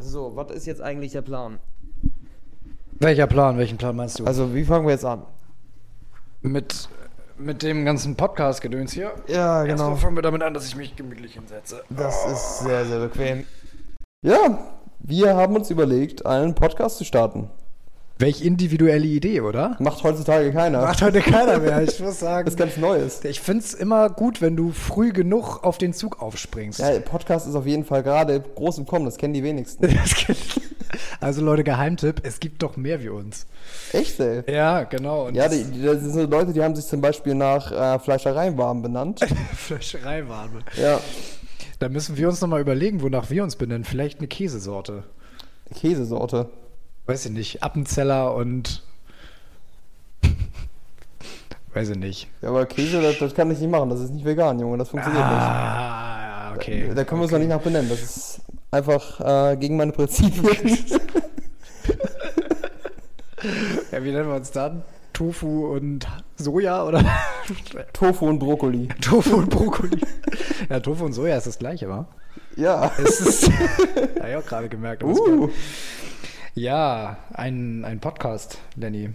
So, was ist jetzt eigentlich der Plan? Welcher Plan? Welchen Plan meinst du? Also, wie fangen wir jetzt an? mit, mit dem ganzen Podcast-Gedöns hier. Ja, Erstmal fangen wir damit an, dass ich mich gemütlich hinsetze. Das ist sehr, sehr bequem. Ja, wir haben uns überlegt, einen Podcast zu starten. Welch individuelle Idee, oder? Macht heutzutage keiner. Macht heute keiner mehr, ich muss sagen. Das ist ganz Neues. Ich finde es immer gut, wenn du früh genug auf den Zug aufspringst. Ja, Podcast ist auf jeden Fall gerade groß im Kommen, das kennen die wenigsten. Also Leute, Geheimtipp, es gibt doch mehr wie uns. Echt, ey? Ja, genau. Und Ja, die, das sind so Leute, die haben sich zum Beispiel nach äh, Fleischereiwarm benannt. Fleischereiware. ja, Da müssen wir uns nochmal überlegen, wonach wir uns benennen. Vielleicht eine Käsesorte. Käsesorte. Weiß ich nicht. Appenzeller und. Weiß ich nicht. Ja, aber Käse, das, das kann ich nicht machen. Das ist nicht vegan, Junge. Das funktioniert Ah, okay. nicht. Da können wir uns doch nicht nach benennen. Das ist einfach äh, gegen meine Prinzipien. Ja, wie nennen wir uns dann? Tofu und Soja oder? Tofu und Brokkoli. Tofu und Brokkoli. Ja, Tofu und Soja ist das gleiche, wa? Ja. Es ist. Hab ich auch gerade gemerkt. Uh. Ja, ein, ein Podcast, Lenny.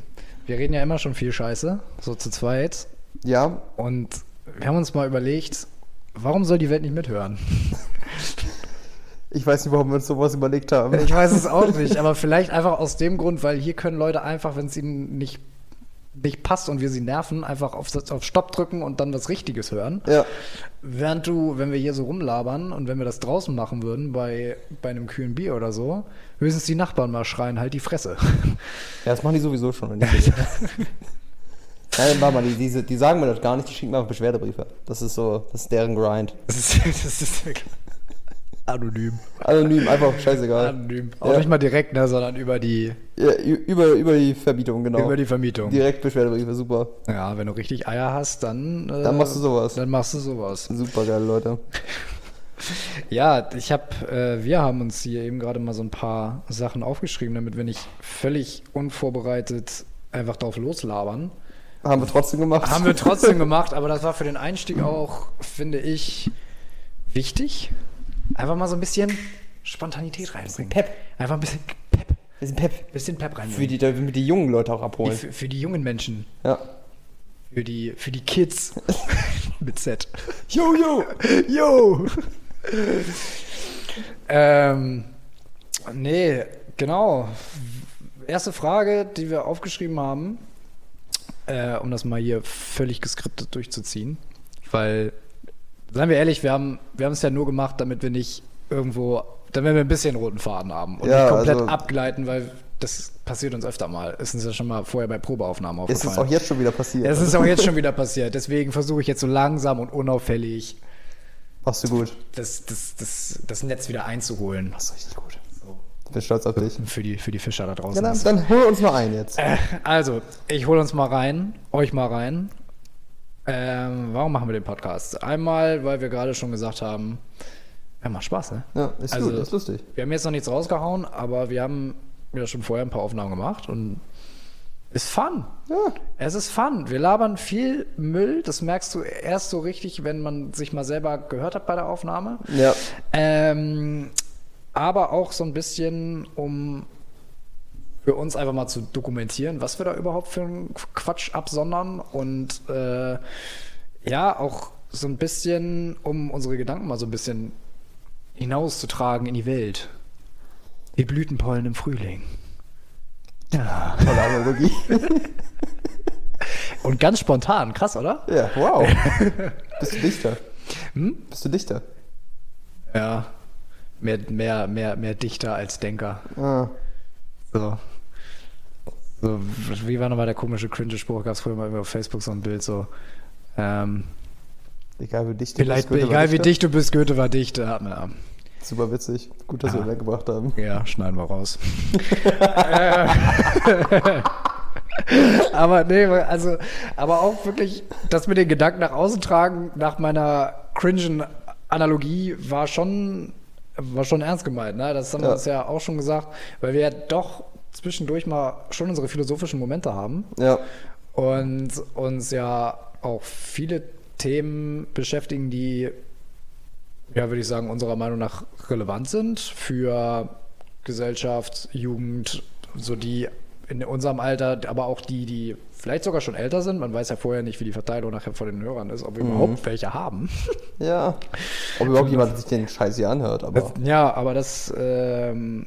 Wir reden ja immer schon viel Scheiße, so zu zweit. Ja, Und wir haben uns mal überlegt, warum soll die Welt nicht mithören? ich weiß nicht, warum wir uns sowas überlegt haben. Ich weiß es auch nicht, aber vielleicht einfach aus dem Grund, weil hier können Leute einfach, wenn es ihnen nicht, nicht passt und wir sie nerven, einfach auf, auf Stopp drücken und dann was Richtiges hören. Ja, Während du, wenn wir hier so rumlabern und wenn wir das draußen machen würden, bei, bei einem kühlen Bier oder so, höchstens die Nachbarn mal schreien, halt die Fresse. ja das machen die sowieso schon. Wenn ich Nein, warte mal, die, diese, die sagen mir das gar nicht, die schicken mir einfach Beschwerdebriefe. Das ist so, das ist deren Grind. Das ist, das ist anonym. Anonym, einfach scheißegal. Anonym. Auch Ja. nicht mal direkt, ne, sondern über die, Ja, über, über die Verbietung, genau. über die Vermietung. Direkt Beschwerdebriefe, super. Ja, wenn du richtig Eier hast, dann. Äh, Dann machst du sowas. Dann machst du sowas. Super geile Leute. Ja, ich habe, äh, wir haben uns hier eben gerade mal so ein paar Sachen aufgeschrieben, damit wir nicht völlig unvorbereitet einfach drauf loslabern. Haben wir trotzdem gemacht. Haben wir trotzdem gemacht, aber das war für den Einstieg auch, finde ich, wichtig. Einfach mal so ein bisschen Spontanität reinbringen. Pep. Einfach ein bisschen Pep, Bisschen Pep. bisschen Pep Für reinbringen. die, damit die jungen Leute auch abholen. Für, für die jungen Menschen, Ja. für die, für die Kids mit Z. Jo, jo! Yo! ähm, nee, genau. Erste Frage, die wir aufgeschrieben haben, äh, um das mal hier völlig geskriptet durchzuziehen. Weil, seien wir ehrlich, wir haben wir es ja nur gemacht, damit wir nicht irgendwo, damit wir ein bisschen roten Faden haben und Ja, nicht komplett also- abgleiten, weil das passiert uns öfter mal. Ist uns ja schon mal vorher bei Probeaufnahmen Es aufgefallen. ist auch jetzt schon wieder passiert. Es ist auch jetzt schon wieder passiert. Deswegen versuche ich jetzt so langsam und unauffällig Machst du gut. das, das, das, das Netz wieder einzuholen. Machst du richtig gut. Ich bin stolz auf dich. Für die, für die Fischer da draußen. Ja, dann, dann hol uns mal ein jetzt. Äh, also, ich hole uns mal rein, euch mal rein. Ähm, warum machen wir den Podcast? Einmal, weil wir gerade schon gesagt haben, ja, macht Spaß, ne? Ja, ist Also- gut, ist lustig. Wir haben jetzt noch nichts rausgehauen, aber wir haben ja schon vorher ein paar Aufnahmen gemacht und ist fun. Ja. Es ist fun. Wir labern viel Müll. Das merkst du erst so richtig, wenn man sich mal selber gehört hat bei der Aufnahme. Ja. Ähm, aber auch so ein bisschen, um für uns einfach mal zu dokumentieren, was wir da überhaupt für einen Quatsch absondern und äh, ja, auch so ein bisschen, um unsere Gedanken mal so ein bisschen hinauszutragen in die Welt. Die Blütenpollen im Frühling. Ja. Tolle Analogie. Und ganz spontan, krass, oder? ja, wow. Bist du Dichter? Hm? Bist du Dichter? Ja. Mehr, mehr, mehr, mehr Dichter als Denker. Ah. So. So, wie war nochmal der komische cringe Spruch? Gab es früher mal auf Facebook so ein Bild so. Ähm, Egal wie dicht du bist, Goethe war egal wie dicht du bist, Goethe war dicht. Ja, ja. Super witzig. Gut, dass Ja. wir weggebracht haben. Ja, schneiden wir raus. Aber nee, also, aber auch wirklich, das mit den Gedanken nach außen tragen, nach meiner cringen Analogie, war schon, war schon ernst gemeint. Ne? Das haben wir Ja. uns ja auch schon gesagt, weil wir ja doch zwischendurch mal schon unsere philosophischen Momente haben Ja. und uns ja auch viele Themen beschäftigen, die, ja, würde ich sagen, unserer Meinung nach relevant sind für Gesellschaft, Jugend, so die in unserem Alter, aber auch die, die vielleicht sogar schon älter sind. Man weiß ja vorher nicht, wie die Verteilung nachher von den Hörern ist, ob wir überhaupt welche haben. Ja. Ob überhaupt jemand sich den Scheiß hier anhört, aber. Ja, aber das, ähm,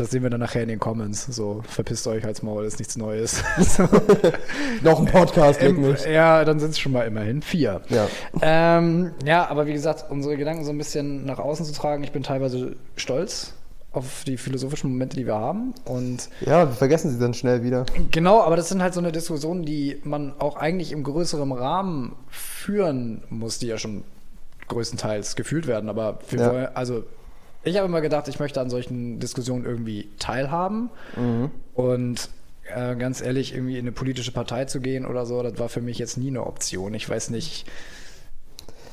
das sehen wir dann nachher in den Comments. So, verpisst euch als Maul, ist nichts Neues. so. Noch ein Podcast, Im, mich. ja, dann sind es schon mal immerhin vier. Ja. Ähm, ja, aber wie gesagt, unsere Gedanken so ein bisschen nach außen zu tragen. Ich bin teilweise stolz auf die philosophischen Momente, die wir haben. Und Ja, wir vergessen sie dann schnell wieder. genau, aber das sind halt so eine Diskussion, die man auch eigentlich im größeren Rahmen führen muss, die ja schon größtenteils gefühlt werden. Aber wir Ja. wollen, also ich habe immer gedacht, ich möchte an solchen Diskussionen irgendwie teilhaben. Und äh, ganz ehrlich, irgendwie in eine politische Partei zu gehen oder so, das war für mich jetzt nie eine Option. Ich weiß nicht,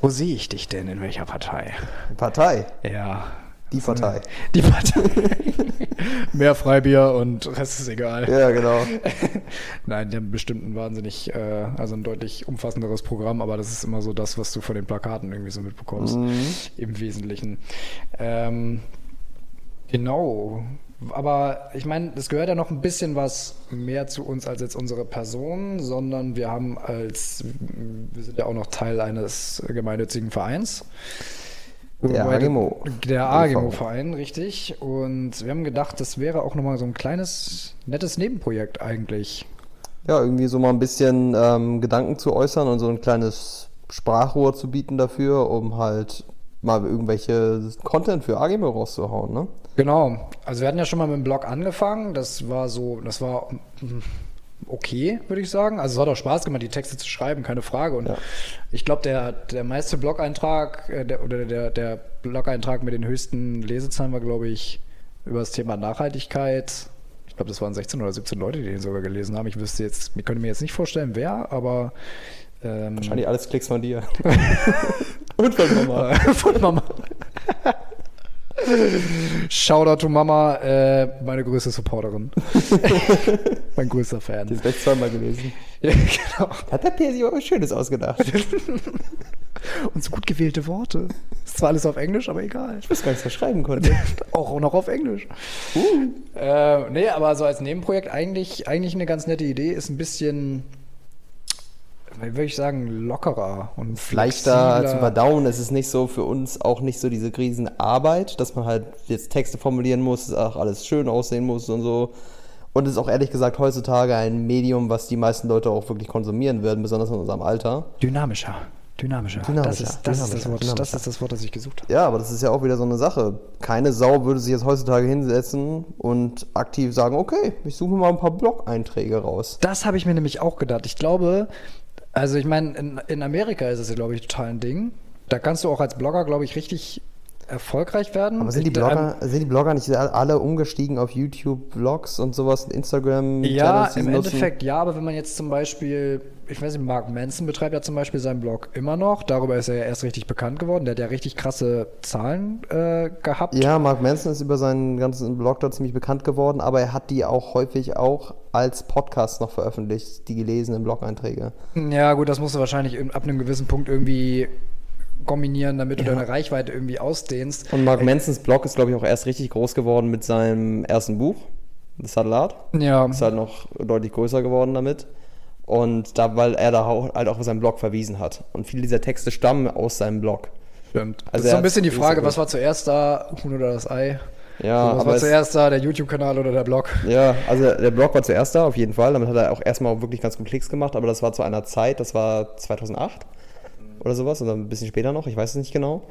wo sehe ich dich denn, in welcher Partei? Partei. Ja, Die Partei. die Partei. Mehr Freibier und Rest ist egal. Ja, genau. Nein, die haben bestimmt ein wahnsinnig, äh, also ein deutlich umfassenderes Programm, aber das ist immer so das, was du von den Plakaten irgendwie so mitbekommst. Im Wesentlichen. Ähm, genau. Aber ich meine, es gehört ja noch ein bisschen was mehr zu uns als jetzt unsere Person, sondern wir haben als, wir sind ja auch noch Teil eines gemeinnützigen Vereins. Der AGMO. Der AGMO-Verein, richtig. Und wir haben gedacht, das wäre auch nochmal so ein kleines, nettes Nebenprojekt eigentlich. Ja, irgendwie so mal ein bisschen ähm, Gedanken zu äußern und so ein kleines Sprachrohr zu bieten dafür, um halt mal irgendwelche Content für AGMO rauszuhauen, ne? Genau. Also wir hatten ja schon mal mit dem Blog angefangen. Das war so, das war okay, würde ich sagen. Also es hat auch Spaß gemacht, die Texte zu schreiben, keine Frage. Und Ja. ich glaube, der, der meiste Blog-Eintrag äh, der, oder der, der Blog-Eintrag mit den höchsten Lesezahlen war, glaube ich, über das Thema Nachhaltigkeit. Ich glaube, das waren 16 oder 17 Leute, die den sogar gelesen haben. Ich wüsste jetzt, ich könnte mir jetzt nicht vorstellen, wer, aber ähm, Wahrscheinlich alles Klicks von dir. und von Mama. von Mama. Shoutout to Mama, äh, meine größte Supporterin. mein größter Die Fan. ist gleich zweimal gelesen. Ja, genau. Hat der Pierre sich aber was Schönes ausgedacht. Und so gut gewählte Worte. Ist zwar alles auf Englisch, aber egal. Ich wusste gar nicht, was schreiben konnte. Auch noch auf Englisch. Äh, nee, aber so als Nebenprojekt eigentlich, eigentlich eine ganz nette Idee. Ist ein bisschen, würde ich sagen, lockerer und Leichter flexibler. zu verdauen. Es ist nicht so für uns auch nicht so diese Riesenarbeit, dass man halt jetzt Texte formulieren muss, dass auch alles schön aussehen muss und so. Und es ist auch ehrlich gesagt heutzutage ein Medium, was die meisten Leute auch wirklich konsumieren werden, besonders in unserem Alter. Dynamischer. Dynamischer. Das, Dynamischer, ist, das, ist das, dynamischer, Wort, das dynamischer. ist das Wort, das ich gesucht habe. Ja, aber das ist ja auch wieder so eine Sache. Keine Sau würde sich jetzt heutzutage hinsetzen und aktiv sagen, okay, ich suche mir mal ein paar Blog-Einträge raus. Das habe ich mir nämlich auch gedacht. Ich glaube, also ich meine, in, in Amerika ist es glaube ich, total ein Ding. Da kannst du auch als Blogger, glaube ich, richtig erfolgreich werden. Aber sind die Blogger, sind die Blogger nicht alle umgestiegen auf YouTube-Vlogs und sowas, Instagram? Ja, im nutzen? Endeffekt ja, aber wenn man jetzt zum Beispiel, ich weiß nicht, Mark Manson betreibt ja zum Beispiel seinen Blog immer noch. Darüber ist er ja erst richtig bekannt geworden. Der hat ja richtig krasse Zahlen äh, gehabt. Ja, Mark Manson ist über seinen ganzen Blog da ziemlich bekannt geworden, aber er hat die auch häufig auch als Podcast noch veröffentlicht, die gelesenen Blog-Einträge. Ja, gut, das musst du wahrscheinlich in- ab einem gewissen Punkt irgendwie kombinieren, damit du deine Reichweite irgendwie ausdehnst. Und Mark Mansons Blog ist, glaube ich, auch erst richtig groß geworden mit seinem ersten Buch, The Art. Ja, Ist halt noch deutlich größer geworden damit. Und da, weil er da auch, halt auch auf seinen Blog verwiesen hat. Und viele dieser Texte stammen aus seinem Blog. stimmt. Das Also ist so ein bisschen die Frage, was war zuerst da, Huhn oder das Ei? Ja, was aber war es, zuerst da, der YouTube-Kanal oder der Blog? ja, also der Blog war zuerst da, auf jeden Fall. Damit hat er auch erstmal wirklich ganz gut Klicks gemacht, aber das war zu einer Zeit, das war 2008 oder sowas, oder ein bisschen später noch, ich weiß es nicht genau.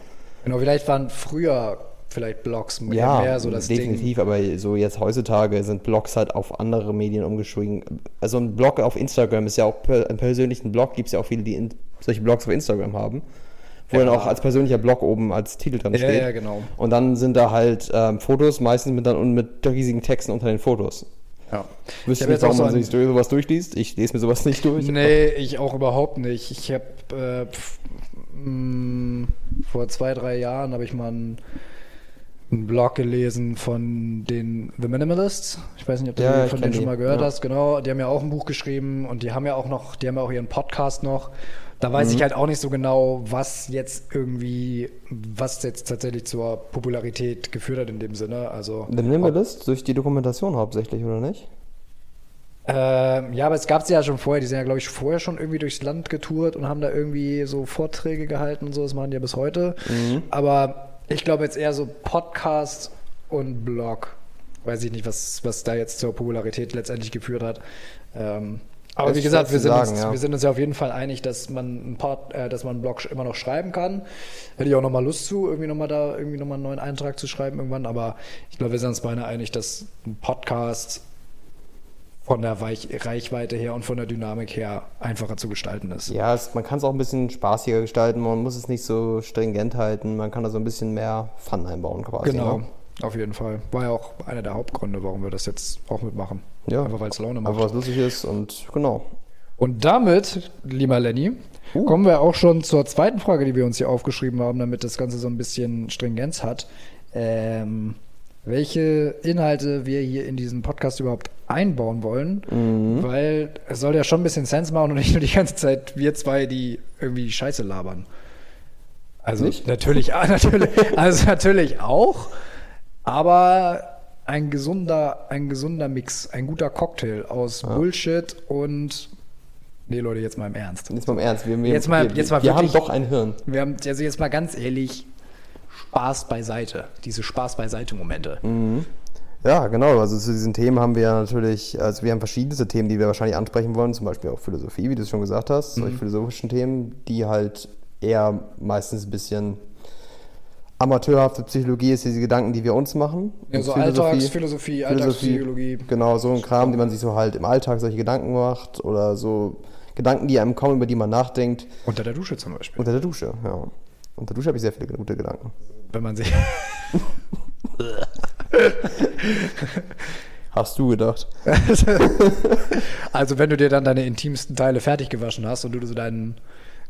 Genau, vielleicht waren früher vielleicht Blogs mehr, Ja, mehr so das Ding. definitiv, aber so jetzt heutzutage sind Blogs halt auf andere Medien umgeschwungen. Also ein Blog auf Instagram ist ja auch einen persönlichen Blog, gibt es ja auch viele, die in, solche Blogs auf Instagram haben, wo Ja. dann auch als persönlicher Blog oben als Titel dran Ja, steht. ja, genau. Und dann sind da halt ähm, Fotos, meistens mit dann mit riesigen Texten unter den Fotos. Ja. Jetzt auch warum so man sich sowas durchliest. Ich lese mir sowas nicht durch. Nee, ich auch überhaupt nicht. Ich habe äh, mh, vor zwei, drei Jahren habe ich mal einen, einen Blog gelesen von den The Minimalists. Ich weiß nicht, ob du Ja, von denen schon mal gehört ja. hast. Genau, die haben ja auch ein Buch geschrieben und die haben ja auch noch, die haben ja auch ihren Podcast noch. Da weiß ich halt auch nicht so genau, was jetzt irgendwie, was jetzt tatsächlich zur Popularität geführt hat in dem Sinne. Also, Der Minimalist durch die Dokumentation hauptsächlich, oder nicht? ähm, ja, aber es gab sie ja schon vorher. Die sind ja, glaube ich, vorher schon irgendwie durchs Land getourt und haben da irgendwie so Vorträge gehalten und so. Das machen die ja bis heute. Aber ich glaube jetzt eher so Podcast und Blog. Weiß ich nicht, was, was da jetzt zur Popularität letztendlich geführt hat. Ähm, aber wie gesagt, wir sind, sagen, uns, ja. wir sind uns ja auf jeden Fall einig, dass man einen Pod, äh, dass man einen Blog immer noch schreiben kann. Hätte ich auch nochmal Lust zu, irgendwie nochmal da irgendwie nochmal einen neuen Eintrag zu schreiben irgendwann. Aber ich glaube, wir sind uns beide einig, dass ein Podcast von der Weich Reichweite her und von der Dynamik her einfacher zu gestalten ist. Ja, es, man kann es auch ein bisschen spaßiger gestalten, man muss es nicht so stringent halten, man kann da so ein bisschen mehr Fun einbauen quasi. Genau, Ne? Auf jeden Fall. War ja auch einer der Hauptgründe, warum wir das jetzt auch mitmachen. Ja. Einfach weil es Laune macht. Einfach was lustig ist und genau. Und damit, lieber Lenny, Uh. kommen wir auch schon zur zweiten Frage, die wir uns hier aufgeschrieben haben, damit das Ganze so ein bisschen Stringenz hat. Ähm, welche Inhalte wir hier in diesen Podcast überhaupt einbauen wollen, Mhm. weil es soll ja schon ein bisschen Sense machen und nicht nur die ganze Zeit wir zwei, die irgendwie Scheiße labern. Also Nicht? natürlich, natürlich, also natürlich auch, aber ein gesunder, ein gesunder Mix, ein guter Cocktail aus Bullshit und nee Leute, jetzt mal im Ernst. Jetzt mal im Ernst, wir, wir, Jetzt mal- wir, jetzt mal wir haben wirklich- doch ein Hirn. Wir haben also jetzt mal ganz ehrlich Spaß beiseite, diese Spaß beiseite Momente. Ja, genau. Also zu diesen Themen haben wir ja natürlich, also wir haben verschiedenste Themen, die wir wahrscheinlich ansprechen wollen, zum Beispiel auch Philosophie, wie du es schon gesagt hast, Mhm. solche philosophischen Themen, die halt eher meistens ein bisschen amateurhafte Psychologie ist, diese Gedanken, die wir uns machen. Ja, so Philosophie- Alltagsphilosophie, Alltagspsychologie. Genau, so ein Kram, den man sich so halt im Alltag solche Gedanken macht oder so Gedanken, die einem kommen, über die man nachdenkt. Unter der Dusche zum Beispiel. Unter der Dusche, ja. Unter der Dusche habe ich sehr viele gute Gedanken. Wenn man sich. Hast du gedacht? also wenn du dir dann deine intimsten Teile fertig gewaschen hast und du so deinen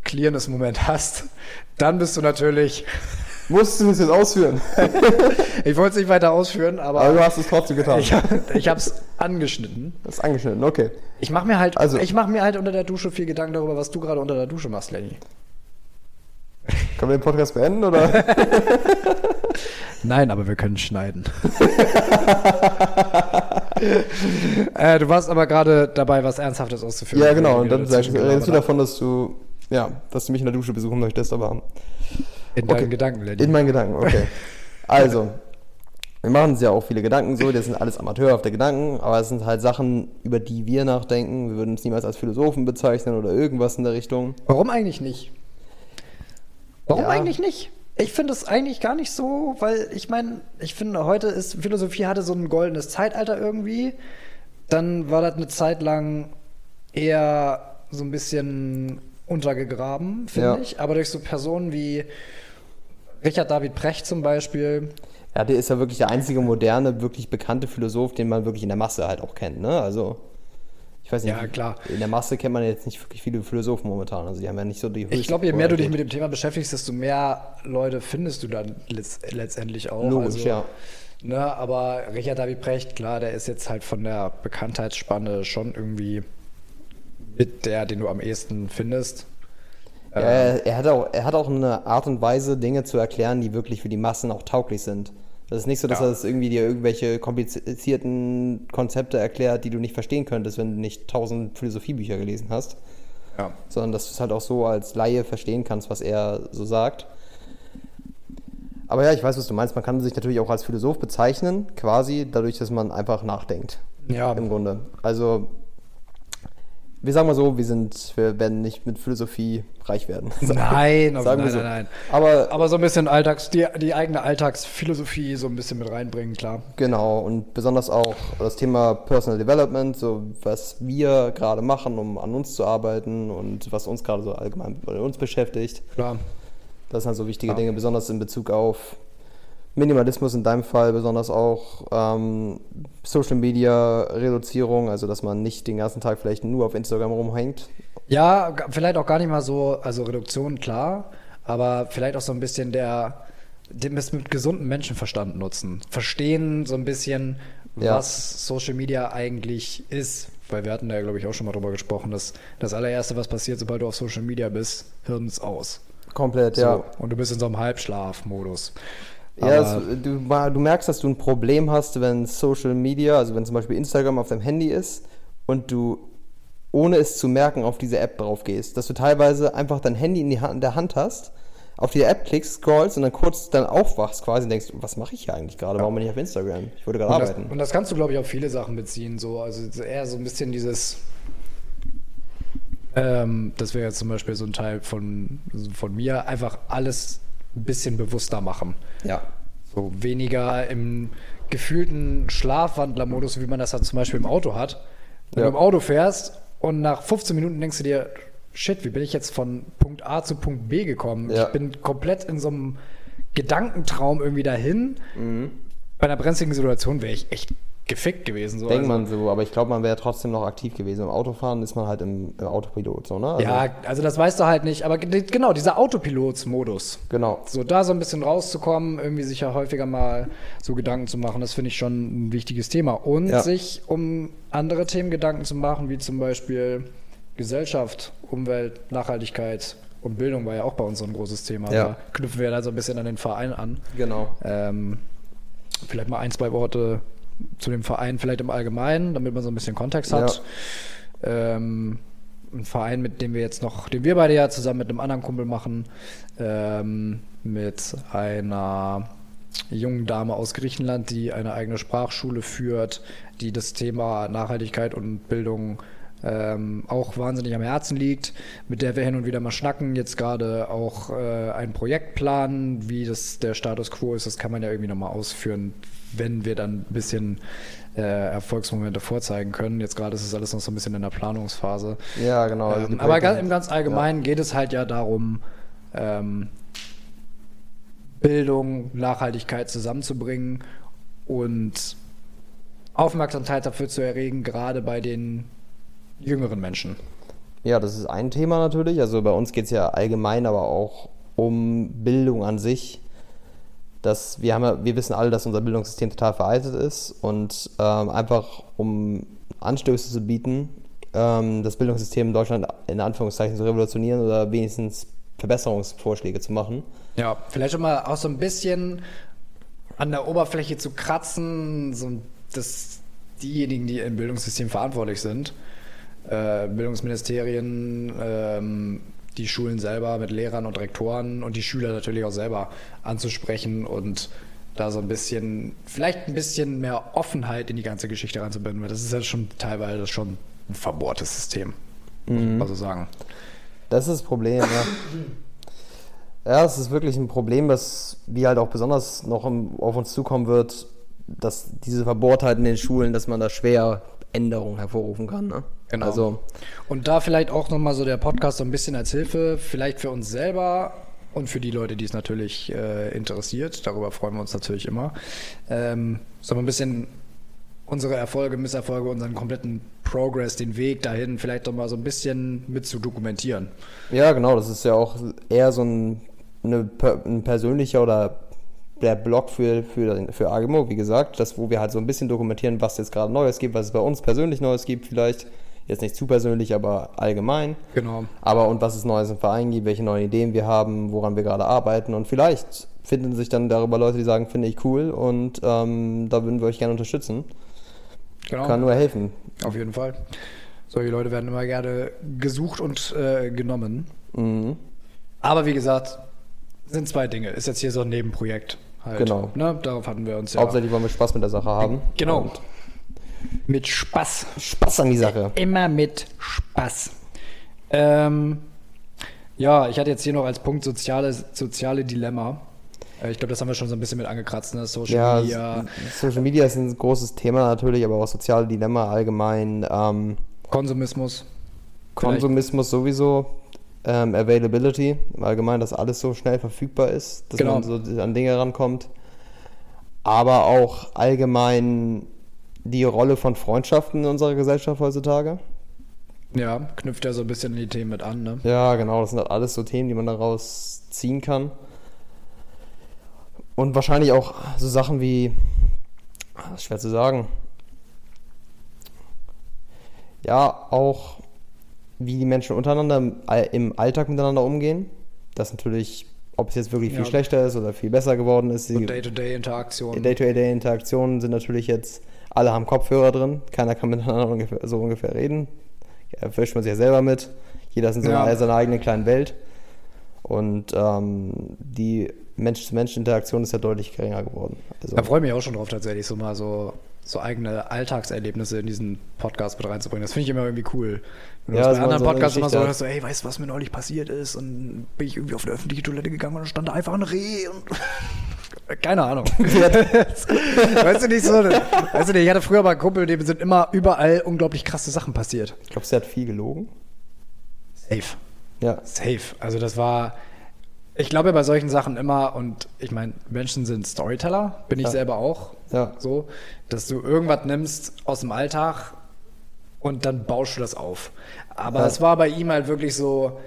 Clearness-Moment hast, dann bist du natürlich. Musst du es jetzt ausführen? Ich wollte es nicht weiter ausführen, aber, Aber du hast es trotzdem getan. ich, ich habe es angeschnitten. Das ist angeschnitten, okay. Ich mache mir halt, Also- ich mache mir halt unter der Dusche viel Gedanken darüber, was du gerade unter der Dusche machst, Lenny. Können wir den Podcast beenden oder? Nein, aber wir können schneiden. äh, du warst aber gerade dabei, was Ernsthaftes auszuführen. ja, genau. Und dann redest du davon, dass du, ja, dass du mich in der Dusche besuchen möchtest, aber In deinen okay. Gedanken, Lenny. in meinen Gedanken, okay. Also, wir machen uns ja auch viele Gedanken so, das sind alles amateurhafte Gedanken, aber es sind halt Sachen, über die wir nachdenken. Wir würden uns niemals als Philosophen bezeichnen oder irgendwas in der Richtung. Warum eigentlich nicht? Warum Ja. eigentlich nicht? Ich finde es eigentlich gar nicht so, weil ich meine, ich finde, heute ist Philosophie hatte so ein goldenes Zeitalter irgendwie. Dann war das eine Zeit lang eher so ein bisschen untergegraben, finde Ja. ich. Aber durch so Personen wie Richard David Precht zum Beispiel, Ja, der ist ja wirklich der einzige moderne, wirklich bekannte Philosoph, den man wirklich in der Masse halt auch kennt, ne? Also, ich weiß nicht. Ja, klar. In der Masse kennt man jetzt nicht wirklich viele Philosophen momentan. Also, die haben ja nicht so die Ich glaube, je mehr du dich mit dem Thema beschäftigst, desto mehr Leute findest du dann letz letztendlich auch. Logisch, also, ja. Ne, aber Richard David Precht, klar, der ist jetzt halt von der Bekanntheitsspanne schon irgendwie mit der, den du am ehesten findest. Ja, er, er, hat auch, er hat auch eine Art und Weise, Dinge zu erklären, die wirklich für die Massen auch tauglich sind. Das ist nicht so, dass Ja. er das irgendwie dir irgendwelche komplizierten Konzepte erklärt, die du nicht verstehen könntest, wenn du nicht tausend Philosophiebücher gelesen hast, Ja. sondern dass du es halt auch so als Laie verstehen kannst, was er so sagt. Aber ja, ich weiß, was du meinst. Man kann sich natürlich auch als Philosoph bezeichnen, quasi dadurch, dass man einfach nachdenkt. Ja. Im Grunde. Also, wir sagen mal so, wir sind, wir werden nicht mit Philosophie reich werden. Nein, Sagen wir nein, so. nein, nein. Aber Aber so ein bisschen Alltags, die, die eigene Alltagsphilosophie so ein bisschen mit reinbringen, klar. genau, und besonders auch das Thema Personal Development, so was wir gerade machen, um an uns zu arbeiten und was uns gerade so allgemein bei uns beschäftigt. Klar. Das sind halt so wichtige Ja. Dinge, besonders in Bezug auf Minimalismus in deinem Fall, besonders auch ähm, Social Media Reduzierung, also dass man nicht den ganzen Tag vielleicht nur auf Instagram rumhängt. Ja, vielleicht auch gar nicht mal so, also Reduktion, klar, aber vielleicht auch so ein bisschen der, dem es mit gesundem Menschenverstand nutzen. Verstehen so ein bisschen, Ja. was Social Media eigentlich ist, weil wir hatten da ja, glaube ich, auch schon mal drüber gesprochen, dass das allererste, was passiert, sobald du auf Social Media bist, Hirn ist aus. Komplett, ja. So, und du bist in so einem Halbschlaf-Modus. Ja, es, du, du merkst, dass du ein Problem hast, wenn Social Media, also wenn zum Beispiel Instagram auf deinem Handy ist und du ohne es zu merken auf diese App drauf gehst, dass du teilweise einfach dein Handy in, die Hand, in der Hand hast, auf die App klickst, scrollst und dann kurz dann aufwachst quasi und denkst, was mache ich hier eigentlich gerade? Warum bin ich auf Instagram? Ich wollte gerade Und das, arbeiten. und das kannst du, glaube ich, auf viele Sachen beziehen. So. Also eher so ein bisschen dieses. Ähm, das wäre jetzt zum Beispiel so ein Teil von, von mir, einfach alles ein bisschen bewusster machen. ja. So weniger im gefühlten Schlafwandlermodus, wie man das halt zum Beispiel im Auto hat. Wenn Ja. du im Auto fährst und nach 15 Minuten denkst du dir, shit, wie bin ich jetzt von Punkt A zu Punkt B gekommen? Ja. Ich bin komplett in so einem Gedankentraum irgendwie dahin. Mhm. Bei einer brenzligen Situation wäre ich echt gefickt gewesen. So. Denkt Also- man so, aber ich glaube, man wäre trotzdem noch aktiv gewesen. Im Autofahren ist man halt im, im Autopilot, so, ne? Also, ja, also das weißt du halt nicht. Aber ge- genau, dieser Autopilotsmodus. Genau. So da so ein bisschen rauszukommen, irgendwie sich ja häufiger mal so Gedanken zu machen, das finde ich schon ein wichtiges Thema. Und Ja. sich um andere Themen Gedanken zu machen, wie zum Beispiel Gesellschaft, Umwelt, Nachhaltigkeit und Bildung war ja auch bei uns so ein großes Thema. Ja. Da knüpfen wir da so ein bisschen an den Verein an. Genau. Ähm, vielleicht mal ein, zwei Worte zu dem Verein, vielleicht im Allgemeinen, damit man so ein bisschen Kontext hat. Ähm, ein Verein, mit dem wir jetzt noch, den wir beide ja zusammen mit einem anderen Kumpel machen, ähm, mit einer jungen Dame aus Griechenland, die eine eigene Sprachschule führt, die das Thema Nachhaltigkeit und Bildung ähm, auch wahnsinnig am Herzen liegt, mit der wir hin und wieder mal schnacken, jetzt gerade auch äh, ein Projekt planen, wie das der Status quo ist, das kann man ja irgendwie nochmal ausführen, wenn wir dann ein bisschen äh, Erfolgsmomente vorzeigen können. Jetzt gerade ist es alles noch so ein bisschen in der Planungsphase. Ja, genau. also Ähm, aber ganz, im ganz Allgemeinen geht es halt ja darum, ähm, Bildung, Nachhaltigkeit zusammenzubringen und Aufmerksamkeit dafür zu erregen, gerade bei den jüngeren Menschen. Ja, das ist ein Thema natürlich. Also bei uns geht es ja allgemein, aber auch um Bildung an sich. Dass wir, haben ja, wir wissen alle, dass unser Bildungssystem total veraltet ist und ähm, einfach um Anstöße zu bieten, ähm, das Bildungssystem in Deutschland in Anführungszeichen zu revolutionieren oder wenigstens Verbesserungsvorschläge zu machen. Ja, vielleicht schon mal auch so ein bisschen an der Oberfläche zu kratzen, so dass diejenigen, die im Bildungssystem verantwortlich sind, äh, Bildungsministerien, ähm, die Schulen selber mit Lehrern und Rektoren und die Schüler natürlich auch selber anzusprechen und da so ein bisschen, vielleicht ein bisschen mehr Offenheit in die ganze Geschichte reinzubinden, weil das ist ja schon teilweise schon ein verbohrtes System, muss Mhm. ich mal so sagen. Das ist das Problem, ja. Ja, es ist wirklich ein Problem, das wie halt auch besonders noch im, auf uns zukommen wird, dass diese Verbohrtheit in den Schulen, dass man da schwer Änderungen hervorrufen kann. Ne? Genau. Also, Und da vielleicht auch nochmal so der Podcast so ein bisschen als Hilfe, vielleicht für uns selber und für die Leute, die es natürlich äh, interessiert. Darüber freuen wir uns natürlich immer. Ähm, so ein bisschen unsere Erfolge, Misserfolge, unseren kompletten Progress, den Weg dahin, vielleicht doch mal so ein bisschen mit zu dokumentieren. ja, genau, das ist ja auch eher so ein, eine, ein persönlicher oder der Blog für, für, für AGMO, wie gesagt, das, wo wir halt so ein bisschen dokumentieren, was jetzt gerade Neues gibt, was es bei uns persönlich Neues gibt, vielleicht. Jetzt nicht zu persönlich, aber allgemein. Genau. Aber und was es Neues im Verein gibt, welche neuen Ideen wir haben, woran wir gerade arbeiten. Und vielleicht finden sich dann darüber Leute, die sagen, finde ich cool und ähm, da würden wir euch gerne unterstützen. Genau. Kann nur helfen. Auf jeden Fall. Solche Leute werden immer gerne gesucht und äh, genommen. Mhm. Aber wie gesagt, sind zwei Dinge. Ist jetzt hier so ein Nebenprojekt. Halt, Genau. Ne? Darauf hatten wir uns ja. Hauptsächlich wollen wir Spaß mit der Sache haben. Genau. Und Mit Spaß. Spaß an die Sache. Immer mit Spaß. Ähm, ja, ich hatte jetzt hier noch als Punkt soziales, soziale Dilemma. Äh, Ich glaube, das haben wir schon so ein bisschen mit angekratzt, ne? Social Ja, Media, Social Media ist ein großes Thema natürlich, aber auch soziale Dilemma allgemein. Ähm, Konsumismus. Konsumismus sowieso. Ähm, Availability im Allgemeinen, dass alles so schnell verfügbar ist, dass Genau. man so an Dinge rankommt. Aber auch allgemein die Rolle von Freundschaften in unserer Gesellschaft heutzutage. Ja, knüpft ja so ein bisschen in die Themen mit an, ne? Ja, genau, das sind halt alles so Themen, die man daraus ziehen kann. Und wahrscheinlich auch so Sachen wie, schwer zu sagen. ja, auch wie die Menschen untereinander im All- im Alltag miteinander umgehen. Das natürlich, ob es jetzt wirklich viel Ja. schlechter ist oder viel besser geworden ist. So Die Day-to-Day-Interaktion. Day-to-Day-Interaktionen sind natürlich jetzt, alle haben Kopfhörer drin, keiner kann miteinander ungefähr, so ungefähr reden. Erwischt man sich ja selber mit. Jeder ist in seiner, Ja. seiner eigenen kleinen Welt. Und ähm, die Mensch-zu-Mensch-Interaktion ist ja deutlich geringer geworden. Also, Da freue ich mich auch schon drauf, tatsächlich so mal so, so eigene Alltagserlebnisse in diesen Podcast mit reinzubringen. Das finde ich immer irgendwie cool. Wenn du Ja, das so bei anderen Podcasts immer so hörst, so, ey, weißt du, was mir neulich passiert ist? Und bin ich irgendwie auf eine öffentliche Toilette gegangen und da stand da einfach ein Reh und. Keine Ahnung. weißt du nicht so, weißt du nicht, ich hatte früher mal einen Kumpel, dem sind immer überall unglaublich krasse Sachen passiert. ich glaube, sie hat viel gelogen. Safe. Ja. Safe. Also das war, ich glaube bei solchen Sachen immer, und ich meine, Menschen sind Storyteller, bin ich Ja. selber auch. Ja. So, dass du irgendwas nimmst aus dem Alltag und dann baust du das auf. Aber Ja. es war bei ihm halt wirklich so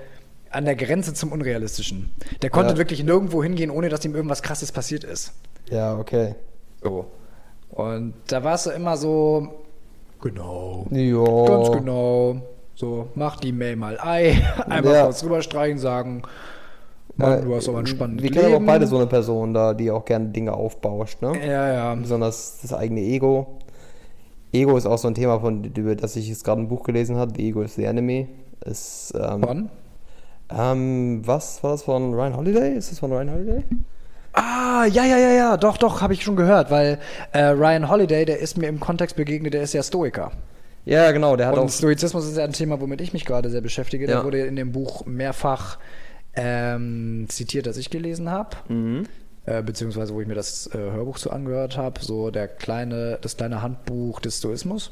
an der Grenze zum Unrealistischen. Der konnte Ja. wirklich nirgendwo hingehen, ohne dass ihm irgendwas krasses passiert ist. Ja, okay. So. Und da warst du immer so, genau. Ja. Ganz genau. So, mach die Mail mal Ei, einmal Ja. kurz rüberstreichen, sagen, Mann, Äh, du hast aber ein spannendes Wir kennen auch beide so eine Person da, die auch gerne Dinge aufbauscht, ne? Ja, ja. Besonders das eigene Ego. Ego ist auch so ein Thema, von über das ich jetzt gerade ein Buch gelesen habe. The Ego is the Enemy. Ist, ähm, Wann? Ähm, was war das von Ryan Holiday? Ist das von Ryan Holiday? Ah, ja, ja, ja, ja, doch, doch, habe ich schon gehört, weil äh, Ryan Holiday, der ist mir im Kontext begegnet, der ist ja Stoiker. Ja, genau, der hat Und auch. Stoizismus ist ja ein Thema, womit ich mich gerade sehr beschäftige. Der Ja. wurde in dem Buch mehrfach ähm, zitiert, das ich gelesen habe. Mhm. Äh, beziehungsweise wo ich mir das äh, Hörbuch zu angehört habe, so der kleine, das kleine Handbuch des Stoismus.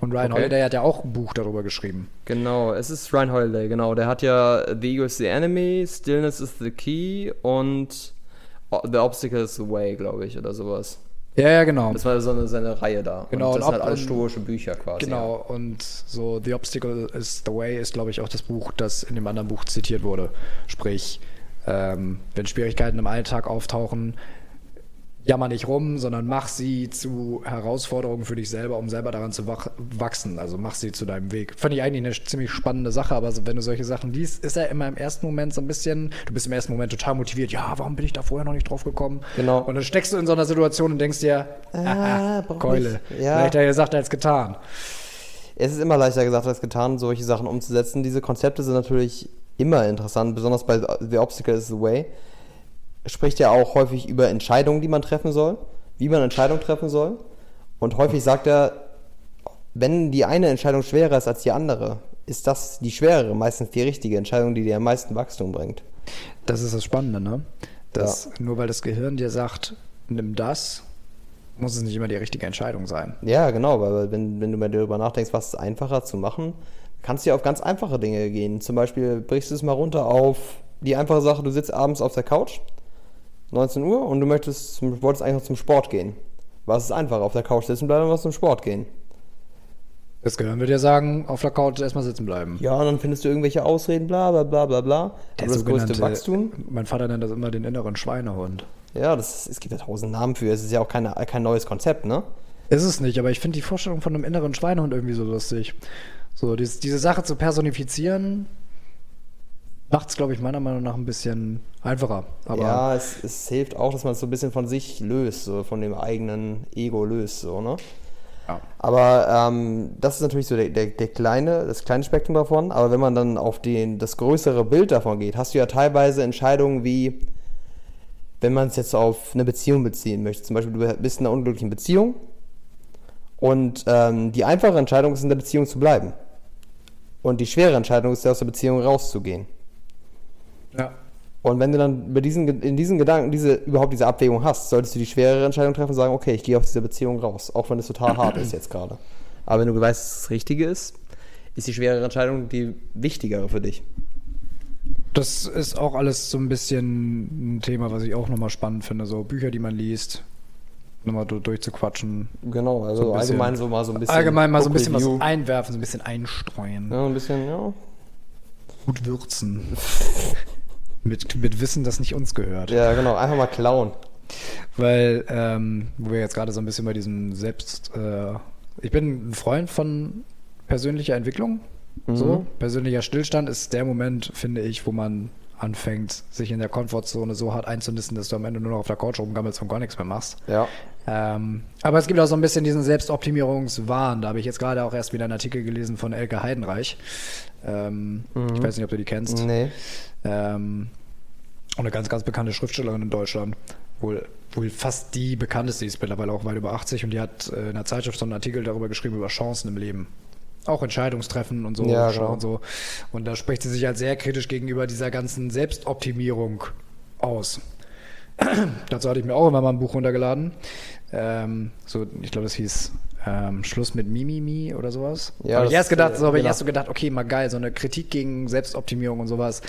Und Ryan Okay. Holiday hat ja auch ein Buch darüber geschrieben. Genau, es ist Ryan Holiday, genau. Der hat ja The Ego is the Enemy, Stillness is the Key und The Obstacle is the Way, glaube ich, oder sowas. Ja, ja, genau. Das war so eine, seine Reihe da. Genau, und das und sind halt alles stoische Bücher quasi. Genau, und so The Obstacle is the Way ist, glaube ich, auch das Buch, das in dem anderen Buch zitiert wurde. Sprich, ähm, wenn Schwierigkeiten im Alltag auftauchen, jammer nicht rum, sondern mach sie zu Herausforderungen für dich selber, um selber daran zu wach wachsen. Also mach sie zu deinem Weg. Fand ich eigentlich eine ziemlich spannende Sache, aber wenn du solche Sachen liest, ist er immer im ersten Moment so ein bisschen, du bist im ersten Moment total motiviert, ja, warum bin ich da vorher noch nicht drauf gekommen? Genau. Und dann steckst du in so einer Situation und denkst dir, Ah, ah, brauch Keule. Ja. Leichter gesagt als getan. Es ist immer leichter gesagt als getan, solche Sachen umzusetzen. Diese Konzepte sind natürlich immer interessant, besonders bei The Obstacle is the Way. Spricht ja auch häufig über Entscheidungen, die man treffen soll, wie man Entscheidungen treffen soll. Und häufig sagt er, wenn die eine Entscheidung schwerer ist als die andere, ist das die schwerere meistens die richtige Entscheidung, die dir am meisten Wachstum bringt. Das ist das Spannende, ne? Dass nur weil das Gehirn dir sagt, nimm das, muss es nicht immer die richtige Entscheidung sein. Ja, genau, weil wenn, wenn du mal darüber nachdenkst, was ist einfacher zu machen, kannst du ja auf ganz einfache Dinge gehen. Zum Beispiel brichst du es mal runter auf die einfache Sache, du sitzt abends auf der Couch, 19 Uhr, und du möchtest zum, wolltest eigentlich noch zum Sport gehen. Was ist einfacher, auf der Couch sitzen bleiben oder was zum Sport gehen? Das Gehirn wird dir sagen, auf der Couch erstmal sitzen bleiben. Ja, und dann findest du irgendwelche Ausreden, bla bla bla bla bla. Der Aber das größte Wachstum, Mein Vater nennt das immer den inneren Schweinehund. ja, das, es gibt ja tausend Namen für, es ist ja auch keine, kein neues Konzept, ne? Ist es nicht, aber ich finde die Vorstellung von einem inneren Schweinehund irgendwie so lustig. So, dies, diese Sache zu personifizieren, macht es, glaube ich, meiner Meinung nach ein bisschen einfacher. Aber ja, es, es hilft auch, dass man es so ein bisschen von sich löst, so von dem eigenen Ego löst, so, ne? Ja. Aber ähm, das ist natürlich so der, der, der kleine, das kleine Spektrum davon. Aber wenn man dann auf den, das größere Bild davon geht, hast du ja teilweise Entscheidungen wie, wenn man es jetzt auf eine Beziehung beziehen möchte. Zum Beispiel, du bist in einer unglücklichen Beziehung und ähm, die einfache Entscheidung ist, in der Beziehung zu bleiben. Und die schwere Entscheidung ist, aus der Beziehung rauszugehen. Ja. Und wenn du dann bei diesen, in diesen Gedanken diese, überhaupt diese Abwägung hast, solltest du die schwerere Entscheidung treffen und sagen, okay, ich gehe aus dieser Beziehung raus, auch wenn es total hart ist jetzt gerade. Aber wenn du weißt, dass es das Richtige ist, ist die schwerere Entscheidung die wichtigere für dich. Das ist auch alles so ein bisschen ein Thema, was ich auch nochmal spannend finde. So Bücher, die man liest, nochmal du- durchzuquatschen. Genau, also So bisschen- allgemein so mal so ein bisschen. Allgemein mal so ein bisschen was einwerfen, so ein bisschen einstreuen. Ja, ein bisschen, ja. Gut würzen. mit, mit Wissen, das nicht uns gehört. Ja, genau, einfach mal klauen. Weil, ähm, wo wir jetzt gerade so ein bisschen bei diesem Selbst. Äh, ich bin ein Freund von persönlicher Entwicklung. Mhm. So, persönlicher Stillstand ist der Moment, finde ich, wo man anfängt, sich in der Komfortzone so hart einzunisten, dass du am Ende nur noch auf der Couch rumgammelst und gar nichts mehr machst. Ja. Ähm, aber es gibt auch so ein bisschen diesen Selbstoptimierungswahn. Da habe ich jetzt gerade auch erst wieder einen Artikel gelesen von Elke Heidenreich. Ähm, Ich weiß nicht, ob du die kennst. Nee. Ähm, und eine ganz, ganz bekannte Schriftstellerin in Deutschland. Wohl, wohl fast die bekannteste, die ist mittlerweile auch weit über 80 und die hat äh, in der Zeitschrift so einen Artikel darüber geschrieben, über Chancen im Leben. Auch Entscheidungstreffen und so. Ja, genau. und so. Und da spricht sie sich halt sehr kritisch gegenüber dieser ganzen Selbstoptimierung aus. Dazu hatte ich mir auch immer mal ein Buch runtergeladen. Ähm, so, ich glaube, das hieß ähm, Schluss mit Mimimi oder sowas. Ja, habe ich erst gedacht, äh, so habe ich genau. erst so gedacht, okay, mal geil, so eine Kritik gegen Selbstoptimierung und sowas.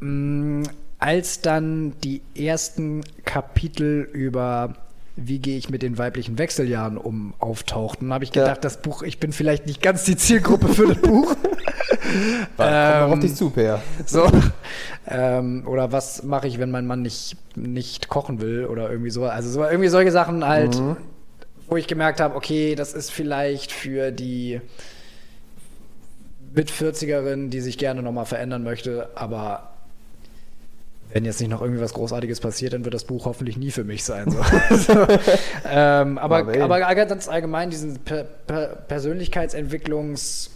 Mm, Als dann die ersten Kapitel über wie gehe ich mit den weiblichen Wechseljahren um auftauchten, habe ich Ja. gedacht, das Buch, ich bin vielleicht nicht ganz die Zielgruppe für das Buch. Kommt noch auf Ähm, dich zu, Per. So. Ähm, oder was mache ich, wenn mein Mann nicht, nicht kochen will oder irgendwie so. Also so, irgendwie solche Sachen halt, wo ich gemerkt habe, okay, das ist vielleicht für die mit 40erin, die sich gerne nochmal verändern möchte, aber wenn jetzt nicht noch irgendwie was Großartiges passiert, dann wird das Buch hoffentlich nie für mich sein. So. so, ähm, aber, wählen. aber ganz allgemein diesen per per Persönlichkeitsentwicklungs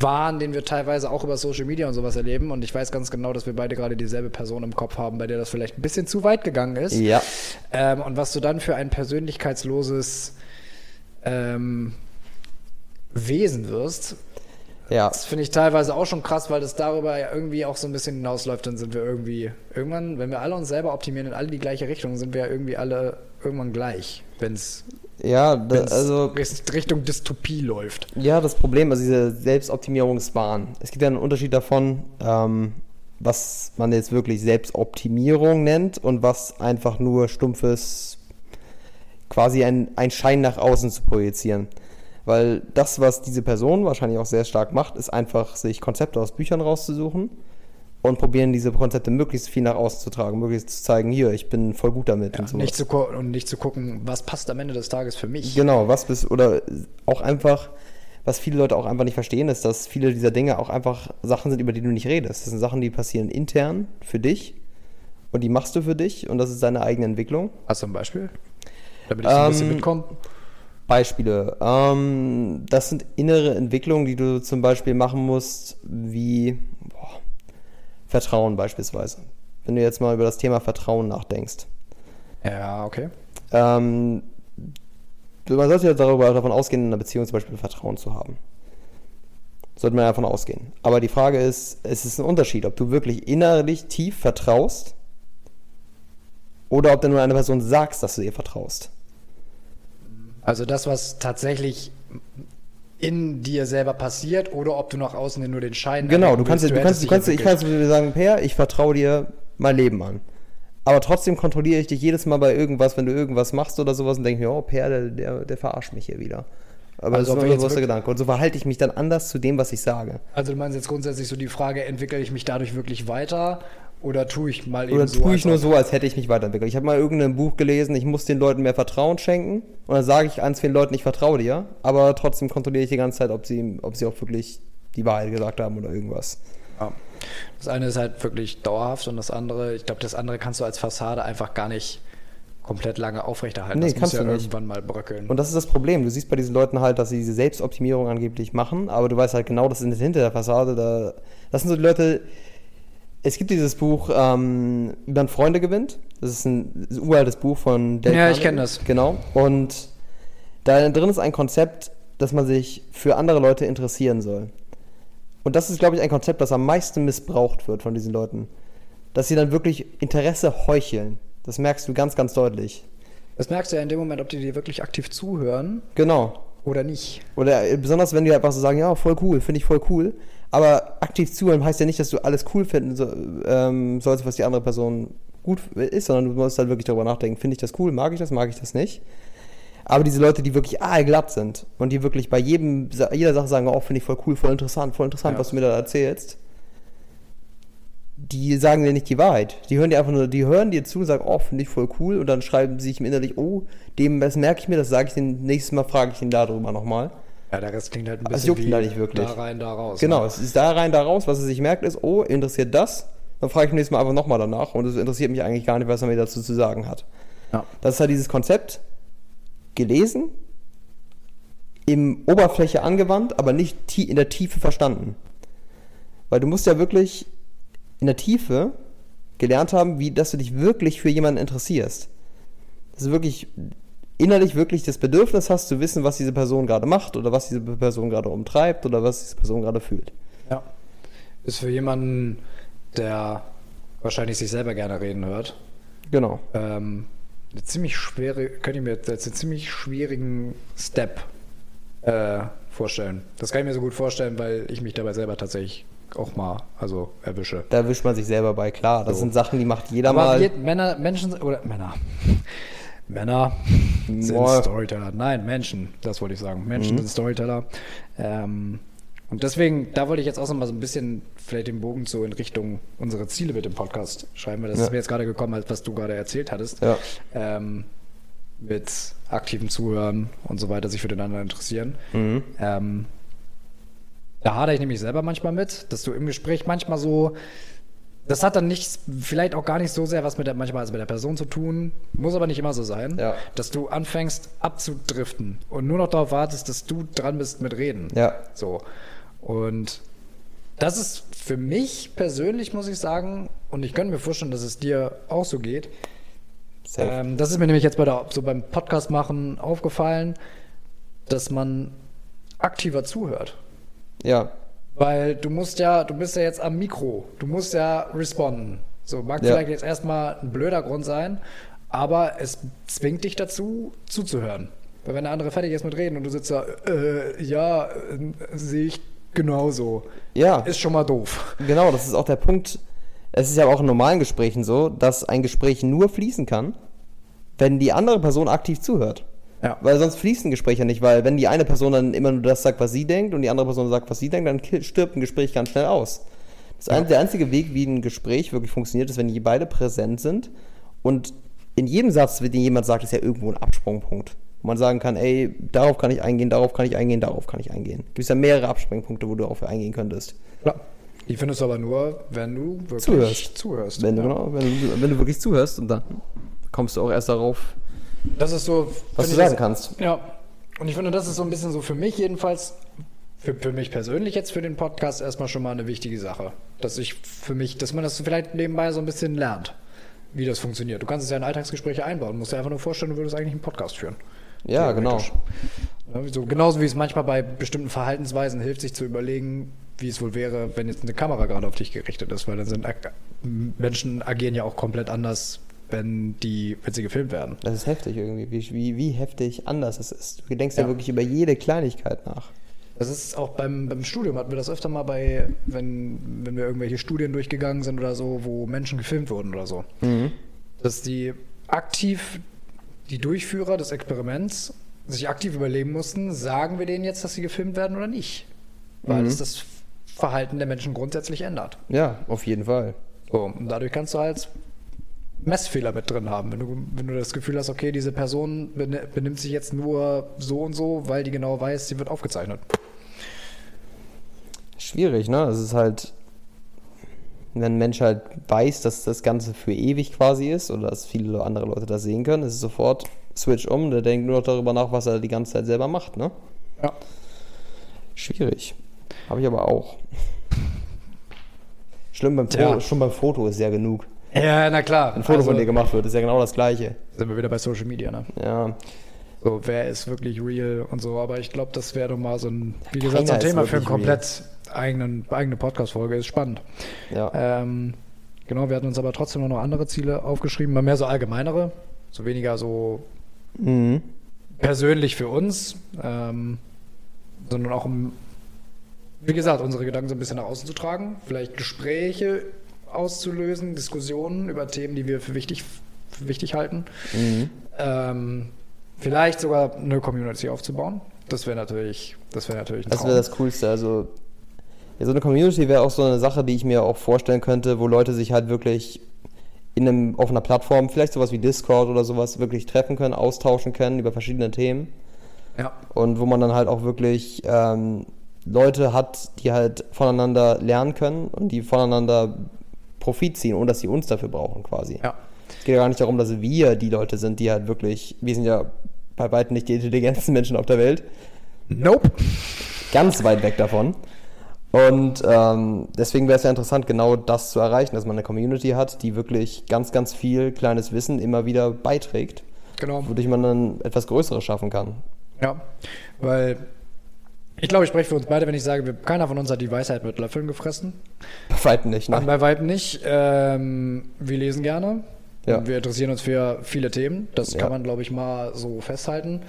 Wahn, den wir teilweise auch über Social Media und sowas erleben. Und ich weiß ganz genau, dass wir beide gerade dieselbe Person im Kopf haben, bei der das vielleicht ein bisschen zu weit gegangen ist. Ja. Ähm, und was du dann für ein persönlichkeitsloses ähm, Wesen wirst, Ja. das finde ich teilweise auch schon krass, weil das darüber ja irgendwie auch so ein bisschen hinausläuft. Dann sind wir irgendwie, irgendwann, wenn wir alle uns selber optimieren in alle die gleiche Richtung, sind wir ja irgendwie alle irgendwann gleich, wenn es Ja, da, also Richtung Dystopie läuft. Ja, das Problem, also diese Selbstoptimierungswahn. Es gibt ja einen Unterschied davon, ähm, was man jetzt wirklich Selbstoptimierung nennt und was einfach nur stumpfes, quasi ein, ein Schein nach außen zu projizieren. Weil das, was diese Person wahrscheinlich auch sehr stark macht, ist einfach, sich Konzepte aus Büchern rauszusuchen und probieren, diese Konzepte möglichst viel nach außen zu tragen, möglichst zu zeigen, hier, ich bin voll gut damit Ja, und nicht zu und nicht zu gucken, was passt am Ende des Tages für mich. Genau, was bist oder auch einfach, was viele Leute auch einfach nicht verstehen, ist, dass viele dieser Dinge auch einfach Sachen sind, über die du nicht redest. Das sind Sachen, die passieren intern für dich und die machst du für dich und das ist deine eigene Entwicklung. Hast du ein Beispiel? Damit ich so ein bisschen Ähm, mitkomme. Beispiele. Ähm, das sind innere Entwicklungen, die du zum Beispiel machen musst, wie boah, Vertrauen beispielsweise. Wenn du jetzt mal über das Thema Vertrauen nachdenkst. Ja, okay. Ähm, man sollte ja darüber, davon ausgehen, in einer Beziehung zum Beispiel Vertrauen zu haben. Sollte man ja davon ausgehen. Aber die Frage ist, es ist ein Unterschied, ob du wirklich innerlich tief vertraust oder ob du nur einer Person sagst, dass du ihr vertraust. Also das, was tatsächlich in dir selber passiert oder ob du nach außen hin nur den Schein Genau, du kannst, willst, du kannst, du kannst, ich kann sagen, Per, ich vertraue dir mein Leben an. Aber trotzdem kontrolliere ich dich jedes Mal bei irgendwas, wenn du irgendwas machst oder sowas und denke mir, oh, Per, der, der, der verarscht mich hier wieder. Aber Also das ist ein bewusster Gedanke. Und so verhalte ich mich dann anders zu dem, was ich sage. Also du meinst jetzt grundsätzlich so die Frage, entwickle ich mich dadurch wirklich weiter oder tue ich mal eben Oder so? tue ich nur so, als hätte ich mich weiterentwickelt. Ich habe mal irgendein Buch gelesen, ich muss den Leuten mehr Vertrauen schenken. Und dann sage ich ganz vielen Leuten, ich vertraue dir. Aber trotzdem kontrolliere ich die ganze Zeit, ob sie, ob sie auch wirklich die Wahrheit gesagt haben oder irgendwas. Ja. Das eine ist halt wirklich dauerhaft und das andere, ich glaube, das andere kannst du als Fassade einfach gar nicht komplett lange aufrechterhalten. Nee, das kannst muss ja du nicht. irgendwann mal bröckeln. Und das ist das Problem. Du siehst bei diesen Leuten halt, dass sie diese Selbstoptimierung angeblich machen, aber du weißt halt genau, das ist hinter der Fassade. Da, das sind so die Leute. Es gibt dieses Buch, ähm, wie man Freunde gewinnt. Das ist ein, uraltes Buch von Dale Ja, ich Carnegie. kenn das. Genau. Und da drin ist ein Konzept, dass man sich für andere Leute interessieren soll. Und das ist, glaube ich, ein Konzept, das am meisten missbraucht wird von diesen Leuten. Dass sie dann wirklich Interesse heucheln. Das merkst du ganz, ganz deutlich. das merkst du ja in dem Moment, ob die dir wirklich aktiv zuhören Genau. oder nicht. Oder äh, besonders, wenn die einfach so sagen, ja, voll cool, finde ich voll cool. Aber aktiv zuhören heißt ja nicht, dass du alles cool finden so, ähm, sollst, was die andere Person gut ist, sondern du musst halt wirklich darüber nachdenken, finde ich das cool, mag ich das, mag ich das nicht. Aber diese Leute, die wirklich aalglatt sind und die wirklich bei jedem, jeder Sache sagen, oh, finde ich voll cool, voll interessant, voll interessant, Ja. was du mir da erzählst, die sagen dir nicht die Wahrheit. Die hören dir einfach nur, die hören dir zu und sagen, oh, finde ich voll cool und dann schreiben sie sich im innerlich, oh, dem, das merke ich mir, das sage ich den nächstes Mal, frage ich ihn darüber nochmal. Ja, der Rest klingt halt ein Es bisschen juckt ihn halt nicht wirklich. da rein, da raus. Genau, Ne? es ist da rein, da raus. Was er sich merkt, ist, oh, interessiert das? Dann frage ich nächstes Mal einfach nochmal danach und es interessiert mich eigentlich gar nicht, was er mir dazu zu sagen hat. Ja. Das ist halt dieses Konzept, gelesen, im Oberfläche angewandt, aber nicht in der Tiefe verstanden. Weil du musst ja wirklich in der Tiefe gelernt haben, wie, dass du dich wirklich für jemanden interessierst. Dass du wirklich innerlich wirklich das Bedürfnis hast zu wissen, was diese Person gerade macht oder was diese Person gerade umtreibt oder was diese Person gerade fühlt. Ja. Ist für jemanden, der wahrscheinlich sich selber gerne reden hört, Genau. ähm, eine ziemlich schwere, könnte ich mir jetzt einen ziemlich schwierigen Step äh, vorstellen. Das kann ich mir so gut vorstellen, weil ich mich dabei selber tatsächlich auch mal also erwische. Da erwischt man sich selber bei, klar. Das So. sind Sachen, die macht jeder Aber mal. Männer, Menschen oder Männer. Männer sind Boah. Storyteller. Nein, Menschen, das wollte ich sagen. Menschen Mhm. sind Storyteller. Ähm, und deswegen, da wollte ich jetzt auch noch mal so ein bisschen vielleicht den Bogen so in Richtung unsere Ziele mit dem Podcast schreiben, weil das Ja. ist mir jetzt gerade gekommen, als was du gerade erzählt hattest. Ja. Ähm, mit aktivem Zuhören und so weiter, sich für den anderen interessieren. Mhm. Ähm, da hadere ich nämlich selber manchmal mit, dass du im Gespräch manchmal so, das hat dann nicht, vielleicht auch gar nicht so sehr was mit der, manchmal also mit der Person zu tun, muss aber nicht immer so sein, Ja. dass du anfängst abzudriften und nur noch darauf wartest, dass du dran bist mit Reden. Ja. So. Und das ist für mich persönlich, muss ich sagen, und ich könnte mir vorstellen, dass es dir auch so geht, ähm, das ist mir nämlich jetzt bei der, so beim Podcast machen aufgefallen, dass man aktiver zuhört. ja. Weil du musst ja, du bist ja jetzt am Mikro, du musst ja responden. So mag Ja. vielleicht jetzt erstmal ein blöder Grund sein, aber es zwingt dich dazu, zuzuhören. Weil wenn der andere fertig ist mit Reden und du sitzt da, äh, ja, äh, sehe ich genauso. Ja. Ist schon mal doof. Genau, das ist auch der Punkt. Es ist ja auch in normalen Gesprächen so, dass ein Gespräch nur fließen kann, wenn die andere Person aktiv zuhört. Ja. Weil sonst fließt ein Gespräch ja nicht, weil wenn die eine Person dann immer nur das sagt, was sie denkt, und die andere Person sagt, was sie denkt, dann stirbt ein Gespräch ganz schnell aus. Das ein, Der einzige Weg, wie ein Gespräch wirklich funktioniert, ist, wenn die beide präsent sind und in jedem Satz, den jemand sagt, ist ja irgendwo ein Absprungpunkt. Wo man sagen kann, ey, darauf kann ich eingehen, darauf kann ich eingehen, darauf kann ich eingehen. Gibt es ja mehrere Absprungpunkte, wo du darauf eingehen könntest. Ja. Die findest du aber nur, wenn du wirklich Zuhörst. zuhörst. Wenn, du, ja. genau, wenn, du, wenn du wirklich zuhörst und dann kommst du auch erst darauf, Das ist so. was du sagen das- kannst. Ja. Und ich finde, das ist so ein bisschen so für mich jedenfalls, für, für mich persönlich jetzt für den Podcast erstmal schon mal eine wichtige Sache. Dass ich für mich, dass man das vielleicht nebenbei so ein bisschen lernt, wie das funktioniert. Du kannst es ja in Alltagsgespräche einbauen. Du musst dir einfach nur vorstellen, du würdest eigentlich einen Podcast führen. Ja, genau. So, genauso wie es manchmal bei bestimmten Verhaltensweisen hilft, sich zu überlegen, wie es wohl wäre, wenn jetzt eine Kamera gerade auf dich gerichtet ist, weil dann sind Menschen agieren ja auch komplett anders, wenn die, wenn sie gefilmt werden. Das ist heftig irgendwie, wie, wie, wie heftig anders es ist. Du denkst ja, Ja. wirklich über jede Kleinigkeit nach. Das ist auch beim, beim Studium hatten wir das öfter mal bei, wenn, wenn wir irgendwelche Studien durchgegangen sind oder so, wo Menschen gefilmt wurden oder so. Dass die aktiv, die Durchführer des Experiments, sich aktiv überlegen mussten, sagen wir denen jetzt, dass sie gefilmt werden oder nicht. Weil es das Verhalten der Menschen grundsätzlich ändert. Ja, auf jeden Fall. So, und dadurch kannst du halt Messfehler mit drin haben. Wenn du, wenn du das Gefühl hast, okay, diese Person benimmt sich jetzt nur so und so, weil die genau weiß, sie wird aufgezeichnet. Schwierig, ne? Es ist halt, wenn ein Mensch halt weiß, dass das Ganze für ewig quasi ist oder dass viele andere Leute das sehen können, ist es sofort Switch um, der denkt nur noch darüber nach, was er die ganze Zeit selber macht, ne? Ja. Schwierig. Habe ich aber auch. Schlimm beim Foto, Ja. schon beim Foto ist ja genug. Ja, na klar. Ein Foto Also, von dir gemacht wird, ist ja genau das gleiche. Sind wir wieder bei Social Media, ne? Ja. So, wer ist wirklich real und so. Aber ich glaube, das wäre doch mal so ein, wie gesagt, so ein Thema für eine wirklich komplett eigenen, eigene Podcast-Folge. Ist spannend. Ja. Ähm, genau, wir hatten uns aber trotzdem noch andere Ziele aufgeschrieben, mal mehr so allgemeinere, so weniger so Mhm. persönlich für uns, ähm, sondern auch um, wie gesagt, unsere Gedanken so ein bisschen nach außen zu tragen, vielleicht Gespräche auszulösen, Diskussionen über Themen, die wir für wichtig, für wichtig halten. Mhm. Ähm, vielleicht sogar eine Community aufzubauen. Das wäre natürlich, das wäre natürlich Das wäre das Coolste. Also, ja, so eine Community wäre auch so eine Sache, die ich mir auch vorstellen könnte, wo Leute sich halt wirklich in einem, auf einer Plattform, vielleicht sowas wie Discord oder sowas, wirklich treffen können, austauschen können über verschiedene Themen. Ja. Und wo man dann halt auch wirklich ähm, Leute hat, die halt voneinander lernen können und die voneinander Profit ziehen, ohne dass sie uns dafür brauchen quasi. Ja. Es geht ja gar nicht darum, dass wir die Leute sind, die halt wirklich, wir sind ja bei weitem nicht die intelligentesten Menschen auf der Welt, Nope. ganz weit weg davon. Und ähm, deswegen wäre es ja interessant, genau das zu erreichen, dass man eine Community hat, die wirklich ganz, ganz viel kleines Wissen immer wieder beiträgt, Genau. wodurch man dann etwas Größeres schaffen kann. Ja. Weil ich glaube, ich spreche für uns beide, wenn ich sage, wir, keiner von uns hat die Weisheit mit Löffeln gefressen. Bei weitem nicht, ne? bei weitem nicht. Ähm, wir lesen gerne. Ja. Und wir interessieren uns für viele Themen. Das Ja. kann man, glaube ich, mal so festhalten.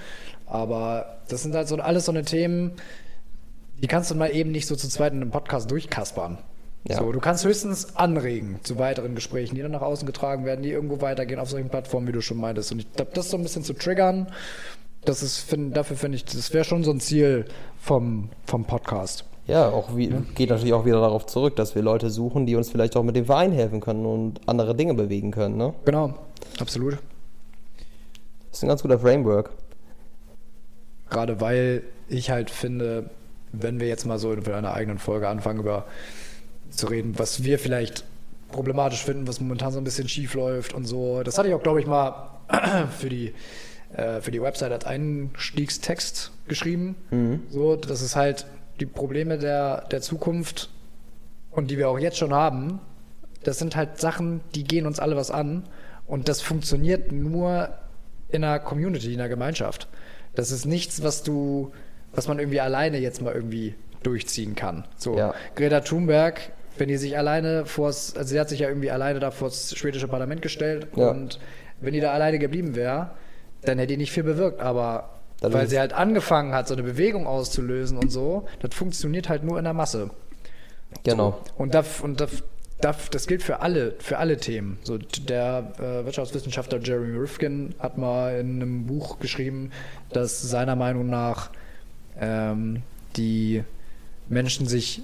Aber das sind halt so alles so eine Themen, die kannst du mal eben nicht so zu zweit in einem Podcast durchkaspern. Ja. So, du kannst höchstens anregen zu weiteren Gesprächen, die dann nach außen getragen werden, die irgendwo weitergehen auf solchen Plattformen, wie du schon meintest. Und ich glaube, das so ein bisschen zu triggern, das ist, find, dafür finde ich, das wäre schon so ein Ziel vom, vom Podcast. Ja, auch wie, geht natürlich auch wieder darauf zurück, dass wir Leute suchen, die uns vielleicht auch mit dem Verein helfen können und andere Dinge bewegen können, ne? Genau, absolut. Das ist ein ganz guter Framework. Gerade weil ich halt finde, wenn wir jetzt mal so in einer eigenen Folge anfangen, über zu reden, was wir vielleicht problematisch finden, was momentan so ein bisschen schief läuft und so. Das hatte ich auch, glaube ich, mal für die, äh, für die Website als Einstiegstext geschrieben. So, das ist halt die Probleme der, der Zukunft und die wir auch jetzt schon haben. Das sind halt Sachen, die gehen uns alle was an und das funktioniert nur in einer Community, in einer Gemeinschaft. Das ist nichts, was du, was man irgendwie alleine jetzt mal irgendwie durchziehen kann. So, Ja. Greta Thunberg, wenn die sich alleine vors, also sie hat sich ja irgendwie alleine da vor das schwedische Parlament gestellt Ja. und wenn die da alleine geblieben wäre, dann hätte die nicht viel bewirkt, aber Dann weil sie halt angefangen hat, so eine Bewegung auszulösen und so, das funktioniert halt nur in der Masse. Genau. Und, das, und das, das, das gilt für alle, für alle Themen. So, der äh, Wirtschaftswissenschaftler Jeremy Rifkin hat mal in einem Buch geschrieben, dass seiner Meinung nach ähm, die Menschen sich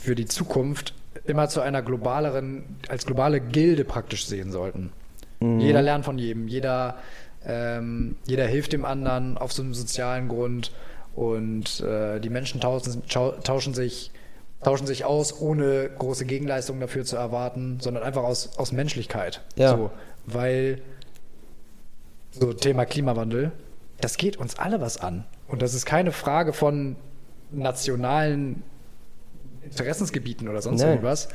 für die Zukunft immer zu einer globaleren, als globale Gilde praktisch sehen sollten. Jeder lernt von jedem, jeder, ähm, jeder hilft dem anderen auf so einem sozialen Grund und äh, die Menschen tauschen, tauschen sich tauschen sich aus, ohne große Gegenleistungen dafür zu erwarten, sondern einfach aus, aus Menschlichkeit. Ja. So, weil so Thema Klimawandel, das geht uns alle was an. Und das ist keine Frage von nationalen Interessensgebieten oder sonst Nee. irgendwas.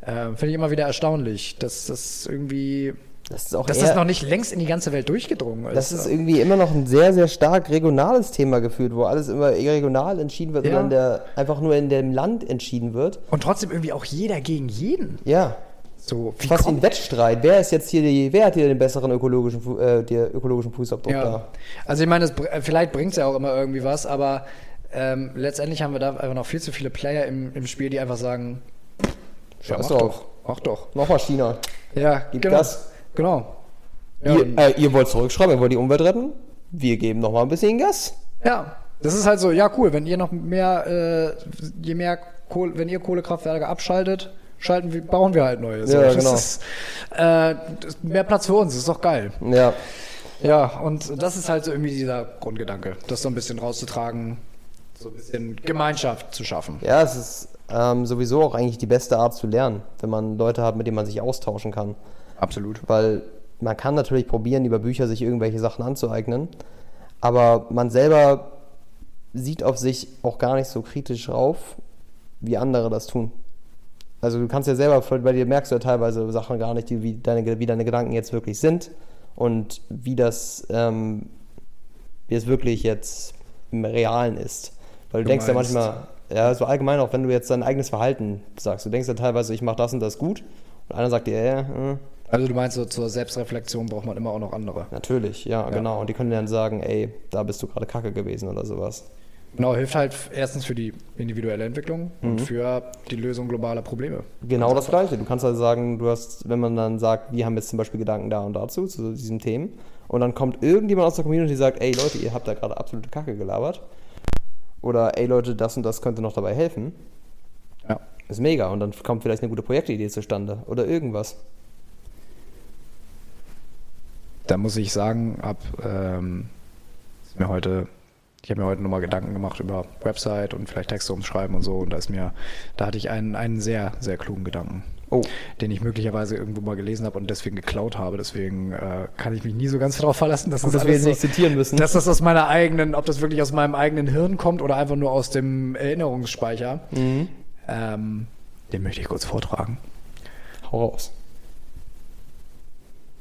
Äh, Finde ich immer wieder erstaunlich, dass das irgendwie, Das ist auch dass eher, das noch nicht längst in die ganze Welt durchgedrungen ist. das ist irgendwie immer noch ein sehr, sehr stark regionales Thema gefühlt, wo alles immer regional entschieden wird Ja. dann der, einfach nur in dem Land entschieden wird. Und trotzdem irgendwie auch jeder gegen jeden. Ja. So, wie Fast wie ein Wettstreit. Wer ist jetzt hier die, wer hat hier den besseren ökologischen, äh, der ökologischen Fußabdruck Ja. da? Also ich meine, äh, vielleicht bringt es ja auch immer irgendwie was, aber ähm, letztendlich haben wir da einfach noch viel zu viele Player im, im Spiel, die einfach sagen, ja, Scheiß mach drauf. doch, mach doch. Mach mal China. Ja, Gib genau. Gas. Genau. Ja, ihr, äh, ihr wollt zurückschreiben, ihr wollt die Umwelt retten? Wir geben noch mal ein bisschen Gas. ja, das ist halt so, ja cool, wenn ihr noch mehr, äh, je mehr Kohle, wenn ihr Kohlekraftwerke abschaltet, schalten wir, bauen wir halt neue. So, Ja, genau. Ist, äh, das ist mehr Platz für uns, ist doch geil. Ja. Ja, und das ist halt so irgendwie dieser Grundgedanke, das so ein bisschen rauszutragen, so ein bisschen Gemeinschaft zu schaffen. Ja, es ist ähm, sowieso auch eigentlich die beste Art zu lernen, wenn man Leute hat, mit denen man sich austauschen kann. Absolut. Weil man kann natürlich probieren, über Bücher sich irgendwelche Sachen anzueignen, aber man selber sieht auf sich auch gar nicht so kritisch rauf, wie andere das tun. Also du kannst ja selber, bei dir merkst du ja teilweise Sachen gar nicht, die, wie, deine, wie deine Gedanken jetzt wirklich sind und wie das, ähm, wie es wirklich jetzt im Realen ist. Weil du, Du denkst ja manchmal, ja, so allgemein auch, wenn du jetzt dein eigenes Verhalten sagst, du denkst ja teilweise, ich mache das und das gut und einer sagt dir, ja, äh, Also du meinst, so zur Selbstreflexion braucht man immer auch noch andere. Natürlich, ja, genau. Und die können dann sagen, ey, da bist du gerade kacke gewesen oder sowas. Genau, hilft halt erstens für die individuelle Entwicklung und für die Lösung globaler Probleme. Genau das Gleiche. Du kannst also sagen, du hast, wenn man dann sagt, wir haben jetzt zum Beispiel Gedanken da und dazu, zu diesen Themen, und dann kommt irgendjemand aus der Community und sagt, ey Leute, ihr habt da gerade absolute Kacke gelabert. Oder ey Leute, das und das könnte noch dabei helfen. Ja. Ist mega. Und dann kommt vielleicht eine gute Projektidee zustande. Oder irgendwas. Da muss ich sagen, ab ähm, mir heute ich habe mir heute nochmal Gedanken gemacht über Website und vielleicht Texte umschreiben und so. Und da ist mir, da hatte ich einen, einen sehr, sehr klugen Gedanken. Oh. Den ich möglicherweise irgendwo mal gelesen habe und deswegen geklaut habe. Deswegen äh, kann ich mich nie so ganz darauf verlassen, dass das dass wir jetzt so, nicht zitieren müssen. dass das aus meiner eigenen, ob das wirklich aus meinem eigenen Hirn kommt oder einfach nur aus dem Erinnerungsspeicher. Mhm. Ähm, den möchte ich kurz vortragen. Hau raus.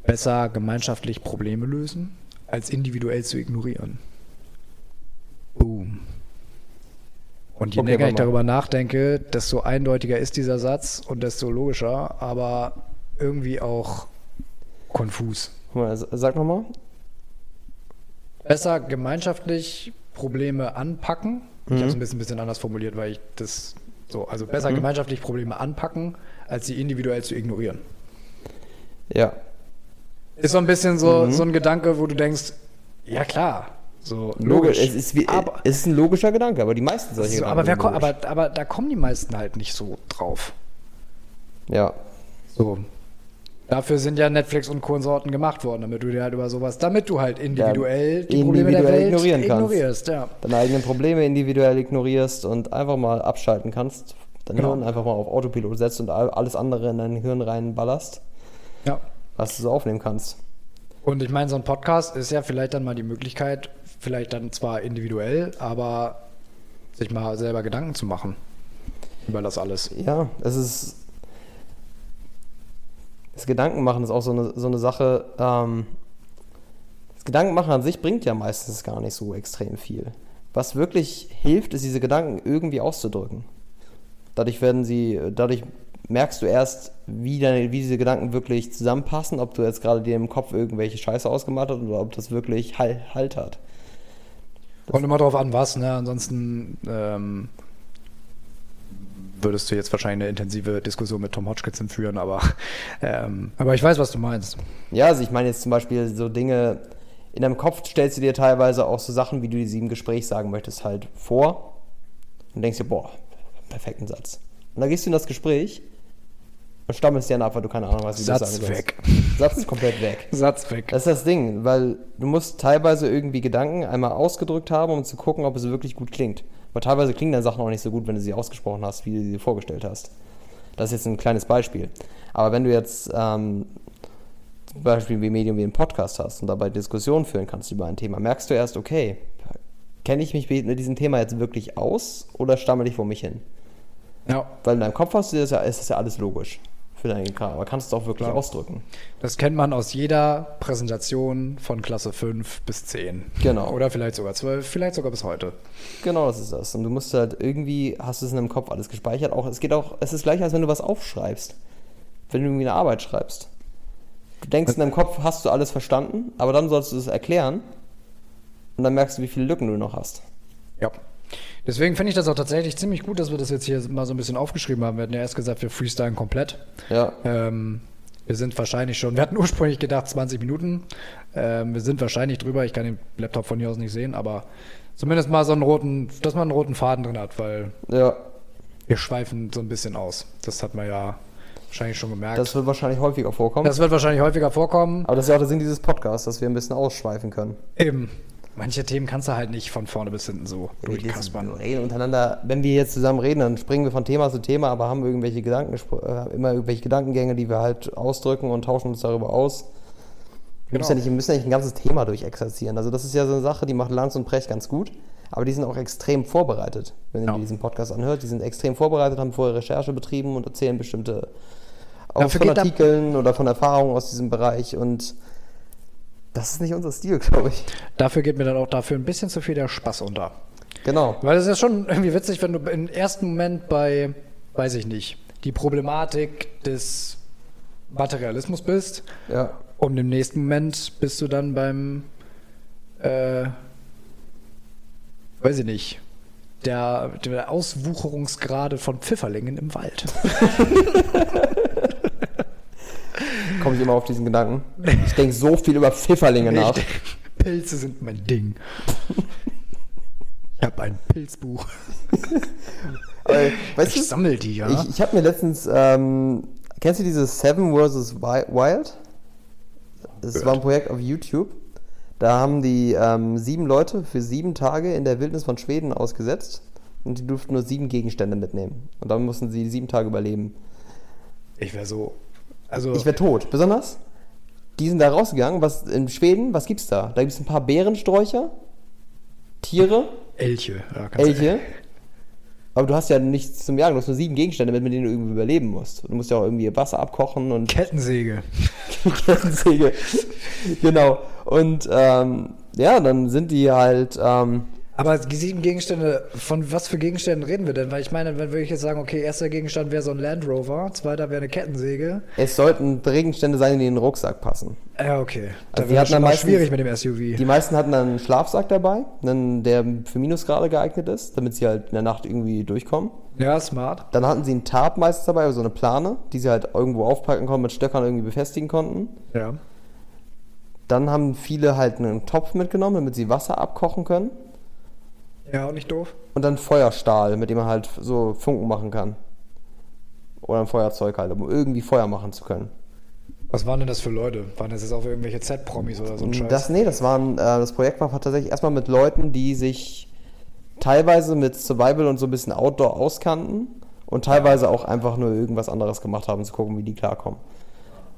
Besser gemeinschaftlich Probleme lösen, als individuell zu ignorieren. Boom. Und je Okay, länger ich darüber nachdenke, desto eindeutiger ist dieser Satz und desto logischer, aber irgendwie auch konfus. Guck mal, s- Sag nochmal. Besser gemeinschaftlich Probleme anpacken. Ich Mhm. habe es ein bisschen, bisschen anders formuliert, weil ich das so, also besser Mhm. gemeinschaftlich Probleme anpacken, als sie individuell zu ignorieren. Ja. Ist so ein bisschen so, Mhm. so ein Gedanke, wo du denkst, ja klar, so Logisch. Es ist, wie, aber, es ist ein logischer Gedanke, aber die meisten solche so, Gedanken aber, wer, sind ko- aber, aber da kommen die meisten halt nicht so drauf. Ja. So. Dafür sind ja Netflix und Konsorten gemacht worden, damit du dir halt über sowas, damit du halt individuell die Probleme der individuell Welt ignorieren kannst. ignorierst. Ja. Deine eigenen Probleme individuell ignorierst und einfach mal abschalten kannst. Dein Genau. Hirn einfach mal auf Autopilot setzt und all- alles andere in dein Hirn reinballerst, ja. Was du so aufnehmen kannst. Und ich meine, so ein Podcast ist ja vielleicht dann mal die Möglichkeit, vielleicht dann zwar individuell, aber sich mal selber Gedanken zu machen über das alles. Ja, es ist. Das Gedankenmachen ist auch so eine, so eine Sache. Ähm, das Gedankenmachen an sich bringt ja meistens gar nicht so extrem viel. Was wirklich hilft, ist diese Gedanken irgendwie auszudrücken. Dadurch werden sie, dadurch merkst du erst, wie, deine, wie diese Gedanken wirklich zusammenpassen, ob du jetzt gerade dir im Kopf irgendwelche Scheiße ausgemalt hast oder ob das wirklich Halt, halt hat. Kommt immer drauf an, was, ne? Ansonsten ähm, würdest du jetzt wahrscheinlich eine intensive Diskussion mit Tom Hodgkinson führen, aber, ähm, aber ich weiß, was du meinst. Ja, also ich meine jetzt zum Beispiel so Dinge, in deinem Kopf stellst du dir teilweise auch so Sachen, wie du sie im Gespräch sagen möchtest, halt vor und denkst dir, boah, perfekten Satz. Und dann gehst du in das Gespräch dann ab, weil du keine Ahnung wie du das Satz sagen sollst. weg. Satz ist komplett weg. Satz weg. Das ist das Ding, weil du musst teilweise irgendwie Gedanken einmal ausgedrückt haben, um zu gucken, ob es wirklich gut klingt. Aber teilweise klingen dann Sachen auch nicht so gut, wenn du sie ausgesprochen hast, wie du sie vorgestellt hast. Das ist jetzt ein kleines Beispiel. Aber wenn du jetzt ähm, zum Beispiel wie Medium wie einen Podcast hast und dabei Diskussionen führen kannst über ein Thema, merkst du erst, okay, kenne ich mich mit diesem Thema jetzt wirklich aus oder stammel ich vor mich hin? Ja, Weil in deinem Kopf hast du das ja, ist das ja alles logisch für deinen Kram, aber kannst du es auch wirklich Klar. ausdrücken. das kennt man aus jeder Präsentation von Klasse 5 bis 10. Genau. Oder vielleicht sogar 12, vielleicht sogar bis heute. Genau, das ist das. Und du musst halt irgendwie, hast du es in deinem Kopf alles gespeichert. Auch, es geht auch, es ist gleich, als wenn du was aufschreibst. Wenn du irgendwie eine Arbeit schreibst. Du denkst in deinem Kopf, hast du alles verstanden, aber dann sollst du es erklären. Und dann merkst du, wie viele Lücken du noch hast. Ja. Deswegen finde ich das auch tatsächlich ziemlich gut, dass wir das jetzt hier mal so ein bisschen aufgeschrieben haben. Wir hatten ja erst gesagt, wir freestylen komplett. Ja. Ähm, wir sind wahrscheinlich schon, wir hatten ursprünglich gedacht 20 Minuten. Ähm, wir sind wahrscheinlich drüber. Ich kann den Laptop von hier aus nicht sehen, aber zumindest mal so einen roten, dass man einen roten Faden drin hat, weil Ja. wir schweifen so ein bisschen aus. Das hat man ja wahrscheinlich schon gemerkt. Das Das, wird wahrscheinlich häufiger vorkommen. wird wahrscheinlich häufiger vorkommen. aber das ist ja auch der Sinn dieses Podcasts, dass wir ein bisschen ausschweifen können. Eben. Manche Themen kannst du halt nicht von vorne bis hinten so Wir durchkaspern. reden untereinander, wenn wir jetzt zusammen reden, dann springen wir von Thema zu Thema, aber haben irgendwelche Gedanken, äh, immer irgendwelche Gedankengänge, die wir halt ausdrücken und tauschen uns darüber aus. Wir müssen, ja Genau. nicht, wir müssen ja nicht ein ganzes Thema durchexerzieren. Also das ist ja so eine Sache, die macht Lanz und Precht ganz gut, aber die sind auch extrem vorbereitet, wenn Ja. ihr diesen Podcast anhört. Die sind extrem vorbereitet, haben vorher Recherche betrieben und erzählen bestimmte Dafür von Artikeln oder von Erfahrungen aus diesem Bereich und das ist nicht unser Stil, glaube ich. Dafür geht mir dann auch dafür ein bisschen zu viel der Spaß unter. Genau. Weil es ist ja schon irgendwie witzig, wenn du im ersten Moment bei, weiß ich nicht, die Problematik des Materialismus bist Ja. und im nächsten Moment bist du dann beim, äh, weiß ich nicht, der, der Auswucherungsgrade von Pfifferlingen im Wald. Komme ich immer auf diesen Gedanken. Ich denke so viel über Pfifferlinge nach. Pilze sind mein Ding. Ich habe ein Pilzbuch. Aber, weißt Ich du, sammle die, ja. ich, ich habe mir letztens, ähm, kennst du dieses Seven vs. Wi- Wild? Das war ein Projekt auf YouTube. Da haben die ähm, sieben Leute für sieben Tage in der Wildnis von Schweden ausgesetzt und die durften nur sieben Gegenstände mitnehmen. Und dann mussten sie sieben Tage überleben. Ich wäre so. Also, Ich wäre tot. Besonders, die sind da rausgegangen. Was, in Schweden, was gibt's da? Da gibt es ein paar Bärensträucher, Tiere, Elche. Ja, Elche. Aber du hast ja nichts zum Jagen, du hast nur sieben Gegenstände mit, mit denen du irgendwie überleben musst. Du musst ja auch irgendwie Wasser abkochen und Kettensäge. Kettensäge. genau. Und ähm, ja, dann sind die halt. Ähm, Aber die sieben Gegenstände, von was für Gegenständen reden wir denn? Weil ich meine, wenn würde ich jetzt sagen, okay, erster Gegenstand wäre so ein Land Rover, zweiter wäre eine Kettensäge. es sollten Gegenstände sein, die in den Rucksack passen. Ja, okay. Also Da die wäre hatten schwierig mit dem SUV. Die meisten hatten dann einen Schlafsack dabei, einen, der für Minusgrade geeignet ist, damit sie halt in der Nacht irgendwie durchkommen. ja, smart. Dann hatten sie einen Tarp meistens dabei, also so eine Plane, die sie halt irgendwo aufpacken konnten, mit Stöckern irgendwie befestigen konnten. Ja. Dann haben viele halt einen Topf mitgenommen, damit sie Wasser abkochen können. Ja, auch nicht doof. Und dann Feuerstahl, mit dem man halt so Funken machen kann. Oder ein Feuerzeug halt, um irgendwie Feuer machen zu können. Was waren denn das für Leute? Waren das jetzt auch irgendwelche Z-Promis oder so ein Scheiß? Das, nee, das waren, äh, das Projekt war tatsächlich erstmal mit Leuten, die sich teilweise mit Survival und so ein bisschen Outdoor auskannten und teilweise auch einfach nur irgendwas anderes gemacht haben, zu gucken, wie die klarkommen.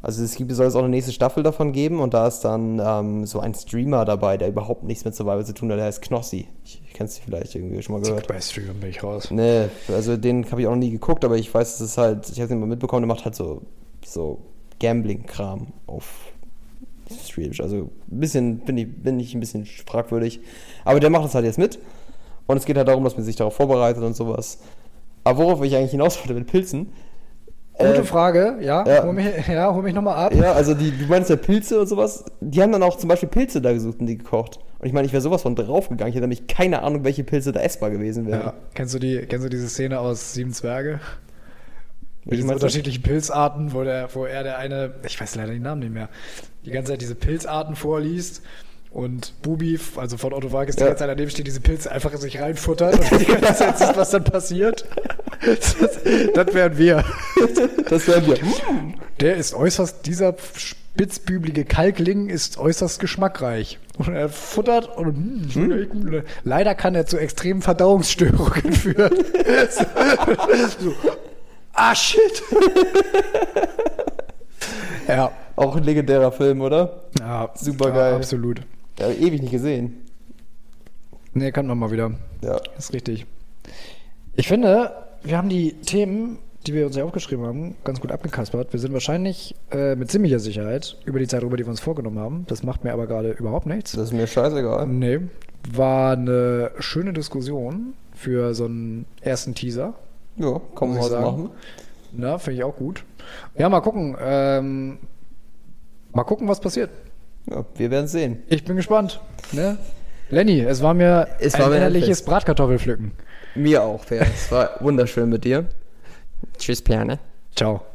Also es gibt, soll es auch eine nächste Staffel davon geben und da ist dann ähm, so ein Streamer dabei, der überhaupt nichts mit Survival zu tun hat, der heißt Knossi. Ich, ich kennst du vielleicht irgendwie schon mal gehört. Bei Streamern bin ich raus. Nee, also den habe ich auch noch nie geguckt, aber ich weiß, es ist halt, ich habe den mal mitbekommen, der macht halt so, so Gambling-Kram auf Streams. Also ein bisschen, bin ich, bin ich ein bisschen fragwürdig. Aber der macht das halt jetzt mit. Und es geht halt darum, dass man sich darauf vorbereitet und sowas. Aber worauf ich eigentlich hinaus wollte mit Pilzen. Gute äh, Frage, ja. ja. Hol mich, ja, hol mich nochmal ab. Ja, also die, du meinst ja Pilze und sowas. Die haben dann auch zum Beispiel Pilze da gesucht und die gekocht. Und ich meine, ich wäre sowas von draufgegangen. Ich hätte nämlich keine Ahnung, welche Pilze da essbar gewesen wären. Ja. Kennst, du die, kennst du diese Szene aus Sieben Zwerge? Mit diesen unterschiedlichen Pilzarten, wo, der, wo er der eine, ich weiß leider den Namen nicht mehr, die ganze Zeit diese Pilzarten vorliest und Bubi, also von Otto Walkes, die Ja. ganze Zeit daneben steht, diese Pilze einfach in sich reinfuttert und die ganze Zeit sieht, was dann passiert. Das, das wären wir. Das wären wir. Der ist äußerst, dieser spitzbübelige Kalkling ist äußerst geschmackreich. Und er futtert und hm, schmeckt. leider kann er zu extremen Verdauungsstörungen führen. so. Ah, shit. ja. Auch ein legendärer Film, oder? ja. Supergeil. Ja, absolut. Ja, ewig nicht gesehen. Nee, kann man mal wieder. Ja. ist richtig. Ich finde, wir haben die Themen, die wir uns ja aufgeschrieben haben, ganz gut abgekaspert. Wir sind wahrscheinlich äh, mit ziemlicher Sicherheit über die Zeit rüber, die wir uns vorgenommen haben. Das macht mir aber gerade überhaupt nichts. Das ist mir scheißegal. Nee, war eine schöne Diskussion für so einen ersten Teaser. Ja, kann man was machen. Na, finde ich auch gut. Ja, mal gucken. Ähm, mal gucken, was passiert. Ja, wir werden sehen. Ich bin gespannt. Ne? Lenny, es war mir Es ein war mir innerliches. Bratkartoffelpflücken. Mir auch, Fair. Es war wunderschön mit dir. Tschüss, Piane. Ciao.